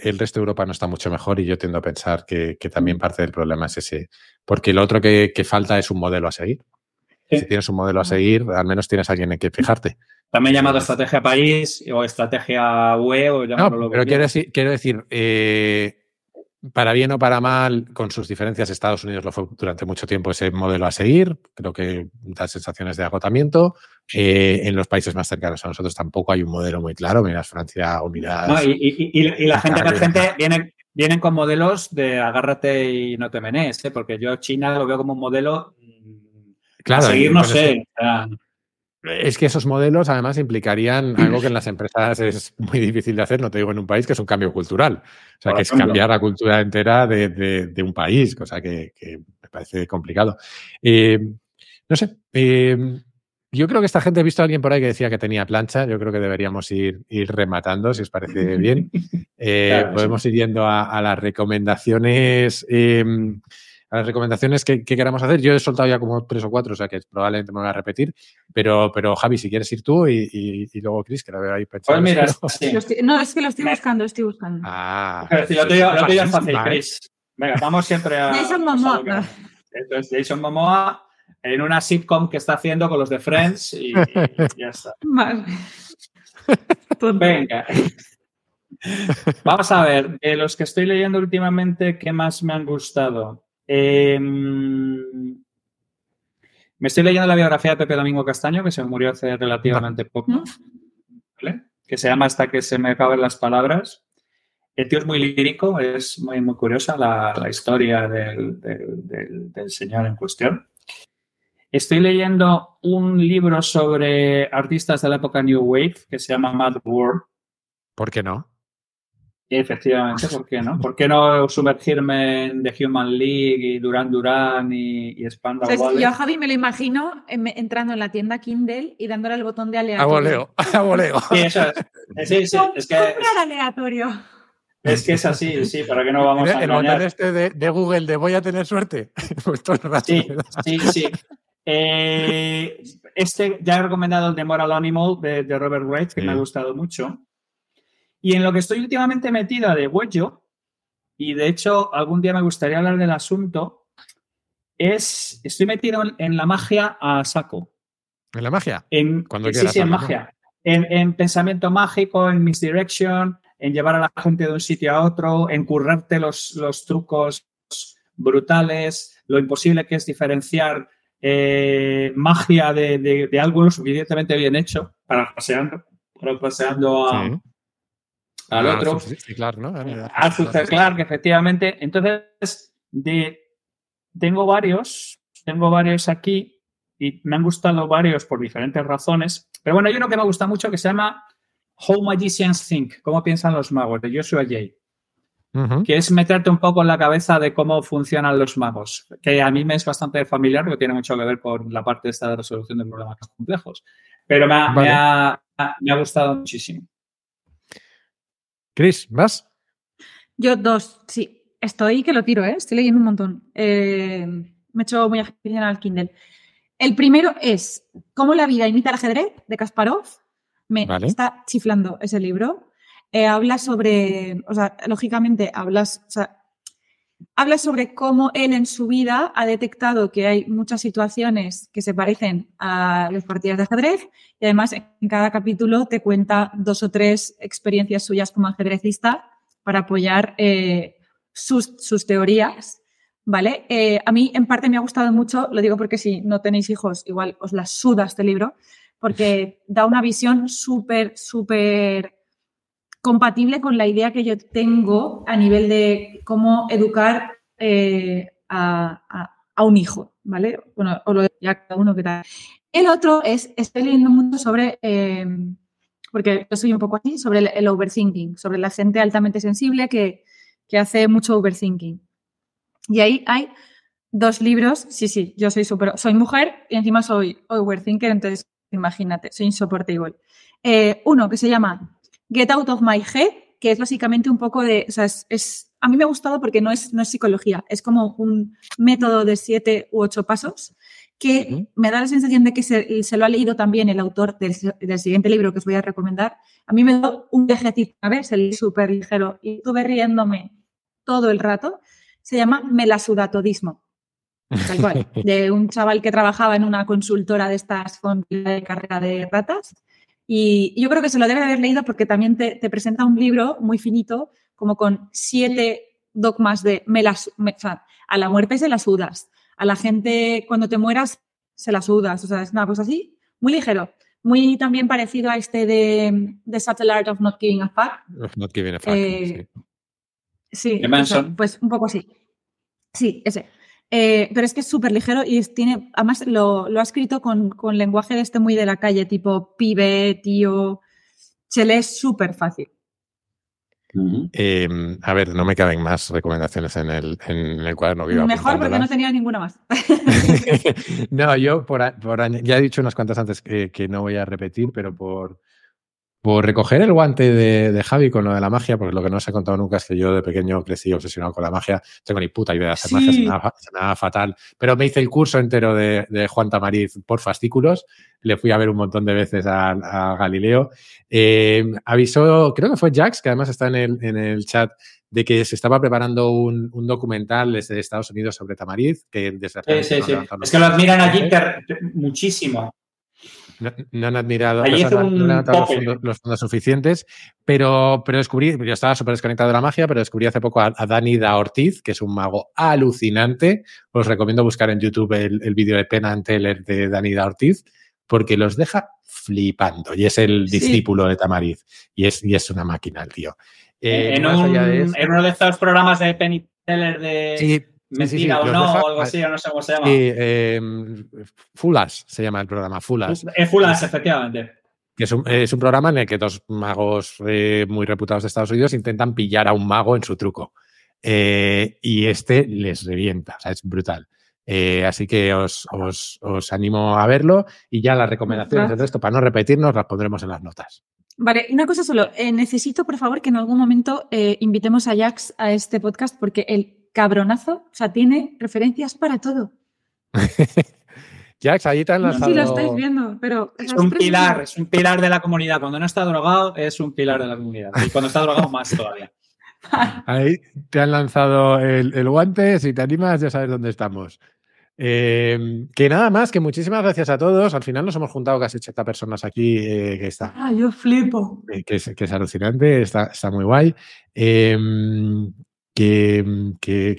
el resto de Europa no está mucho mejor y yo tiendo a pensar que, también mm. parte del problema es ese. Porque lo otro que, falta es un modelo a seguir. Si tienes un modelo a seguir, al menos tienes a alguien en que fijarte. También llamado estrategia país o estrategia UE o llamarlo no, Pero quiero decir, quiero decir eh, para bien o para mal, con sus diferencias, Estados Unidos lo fue durante mucho tiempo ese modelo a seguir. Creo que da sensaciones de agotamiento. Eh, en los países más cercanos a nosotros tampoco hay un modelo muy claro. Miras Francia, Unidad. y, la gente, la gente viene, vienen con modelos de agárrate y no te menes, ¿eh? porque yo China lo veo como un modelo. Mm, claro, a seguir, no sé. Es que esos modelos además implicarían algo que en las empresas es muy difícil de hacer, no te digo en un país, que es un cambio cultural. O sea, que es cambiar la cultura entera de, un país, cosa que, me parece complicado. Eh, no sé, eh, yo creo que esta gente, he visto a alguien por ahí que decía que tenía plancha, yo creo que deberíamos ir, ir rematando, si os parece bien. Eh, podemos ir yendo a, las recomendaciones a las recomendaciones que, queramos hacer. Yo he soltado ya como tres o cuatro, o sea que probablemente me voy a repetir. Pero, pero Javi, si quieres ir tú y, luego Chris, que la veo ahí pensando. Pues mira, no, es que lo estoy buscando, estoy buscando. Ah, pero si lo tuyo, es fácil, Chris. Venga, vamos siempre a. Jason Momoa. Esto es Jason Momoa en una sitcom que está haciendo con los de Friends y, ya está. Vale. Venga. Vamos a ver, de los que estoy leyendo últimamente, ¿qué más me han gustado? Em, me estoy leyendo la biografía de Pepe Domingo Castaño, que se murió hace relativamente poco, que se llama Hasta que se me acaben las palabras. El tío es muy lírico, es muy, muy curiosa la, historia del, señor en cuestión. Estoy leyendo un libro sobre artistas de la época New Wave que se llama Mad World. ¿Por qué no? Efectivamente, ¿por qué no? ¿Por qué no sumergirme en The Human League y Duran Duran y, y Spandau Yo a Javi me lo imagino entrando en la tienda Kindle y dándole el botón de aleatorio. A voleo, a Sí, eso es. Sí, sí, es que... aleatorio. Es que es así, sí, para que no vamos a El botón este de, Google de voy a tener suerte. Pues sí, sí, sí. Eh, este ya he recomendado el de Moral Animal de, Robert Wright, que me ha gustado mucho. Y en lo que estoy últimamente metida de huello, y de hecho algún día me gustaría hablar del asunto, es, estoy metido en, la magia a saco. ¿En la magia? En, Cuando sí, sí, en magia. En, pensamiento mágico, en misdirection, en llevar a la gente de un sitio a otro, en currarte los, los trucos brutales, lo imposible que es diferenciar eh, magia de, algo lo suficientemente bien hecho para paseando, para paseando a, al ah, otro. Claro, ¿no? A Clark, efectivamente. Entonces, de, tengo varios, tengo varios aquí y me han gustado varios por diferentes razones. Pero bueno, hay uno que me gusta mucho que se llama How Magicians Think, cómo piensan los magos, de Joshua Jay. Que es meterte un poco en la cabeza de cómo funcionan los magos, que a mí me es bastante familiar, porque tiene mucho que ver con la parte de esta resolución de problemas complejos. Pero me ha, me ha gustado muchísimo. Chris, ¿vas? Yo dos, sí. estoy que lo tiro, ¿eh? estoy leyendo un montón. Eh, me he hecho muy aficionada al Kindle. El primero es Cómo la vida imita el ajedrez, de Kasparov. Me está chiflando ese libro. Eh, habla sobre, o sea, lógicamente hablas, o sea, habla sobre cómo él en su vida ha detectado que hay muchas situaciones que se parecen a las partidas de ajedrez y además en cada capítulo te cuenta dos o tres experiencias suyas como ajedrecista para apoyar eh, sus, sus, teorías. ¿Vale? Eh, a mí en parte me ha gustado mucho, lo digo porque si no tenéis hijos, igual os la suda este libro, porque da una visión súper, súper compatible con la idea que yo tengo a nivel de cómo educar eh, a, un hijo, ¿vale? Bueno, o lo ya cada uno que tal. El otro es, estoy leyendo mucho sobre, eh, porque yo soy un poco así, sobre el, overthinking, sobre la gente altamente sensible que, que hace mucho overthinking. Y ahí hay dos libros, sí, sí, yo soy súper, soy mujer y encima soy overthinker, entonces imagínate, soy insoportable. Eh, uno que se llama Get Out of My Head, que es básicamente un poco de, o sea, es, a mí me ha gustado porque no es, no es psicología, es como un método de siete u ocho pasos que me da la sensación de que se, lo ha leído también el autor del, siguiente libro que os voy a recomendar. A mí me dio un viajecito a ver, se leí súper ligero y estuve riéndome todo el rato. Se llama melasudatodismo. Tal cual, de un chaval que trabajaba en una consultora de estas con de carrera de ratas y yo creo que se lo debe haber leído porque también te, presenta un libro muy finito, como con siete dogmas de me las, a la muerte se las sudas, a la gente cuando te mueras se las sudas, o sea, es una cosa así, muy ligero. Muy también parecido a este de The Subtle Art of Not Giving a Fuck. Of not giving a fuck, eh, sí. Sí, pues un poco así. Sí, ese. Eh, pero es que es súper ligero y tiene, además lo, ha escrito con, lenguaje de este muy de la calle, tipo pibe, tío. Se lee súper fácil. Em, a ver, no me caben más recomendaciones en el, en el cuaderno Mejor porque no tenía ninguna más. no, yo por, ya he dicho unas cuantas antes que no voy a repetir, pero por, por recoger el guante de, Javi con lo de la magia, porque lo que no se ha contado nunca es que yo de pequeño crecí obsesionado con la magia. Tengo ni puta idea de hacer magia, se me, fatal. Pero me hice el curso entero de, Juan Tamariz por fascículos. Le fui a ver un montón de veces a, Galileo. Eh, avisó, creo que fue Jax, que además está en el, en el chat, de que se estaba preparando un, documental desde Estados Unidos sobre Tamariz. Que sí, sí, sí. Es que lo admiran allí muchísimo. No, han admirado, los, fondos, suficientes, pero, pero descubrí, yo estaba súper desconectado de la magia, pero descubrí hace poco a, Dani da Ortiz, que es un mago alucinante. Os recomiendo buscar en YouTube el, vídeo de Penn Teller de Dani da Ortiz, porque los deja flipando. Y es el discípulo de Tamariz. Y es, y es una máquina el tío. Eh, en, uno de estos programas de Penn Teller de... Mentira o no, o algo así, o no sé cómo se llama. Sí, eh, Fulas se llama el programa, Fulas. Es Fulas, efectivamente. Que es, un, es un, programa en el que dos magos eh, muy reputados de Estados Unidos intentan pillar a un mago en su truco. Eh, y este les revienta, o sea, es brutal. Eh, así que os, os, os, animo a verlo y ya las recomendaciones del resto, para no repetirnos, las pondremos en las notas. Vale, una cosa solo. necesito, por favor, que en algún momento invitemos a Jax a este podcast porque él cabronazo, o sea, tiene referencias para todo. Jax, ahí te han lanzado... No sé si lo estáis viendo, pero... Es un pilar, es un pilar de la comunidad. Cuando no está drogado, es un pilar de la comunidad. Y cuando está drogado, más todavía. Ahí te han lanzado el, guante. Si te animas, ya sabes dónde estamos. Em, que nada más, que muchísimas gracias a todos. Al final nos hemos juntado casi 80 personas aquí, eh, que está. Ah, yo flipo. que, es, alucinante, está, está muy guay. Que,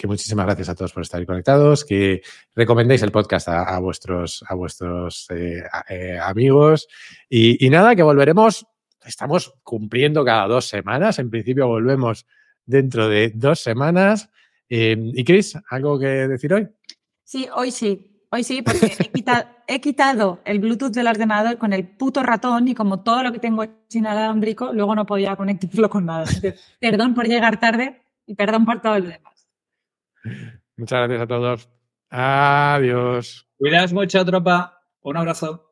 muchísimas gracias a todos por estar conectados, que recomendéis el podcast a, vuestros, a vuestros eh, eh, amigos y, nada, que volveremos, estamos cumpliendo cada dos semanas, en principio volvemos dentro de dos semanas. Eh, ¿Y Chris, algo que decir hoy? Sí, hoy sí. Hoy sí, porque he quitado, el Bluetooth del ordenador con el puto ratón y como todo lo que tengo es inalámbrico, luego no podía conectarlo con nada. Perdón por llegar tarde, y perdón por todo lo demás. Muchas gracias a todos. Adiós. Cuidaos mucho, tropa. Un abrazo.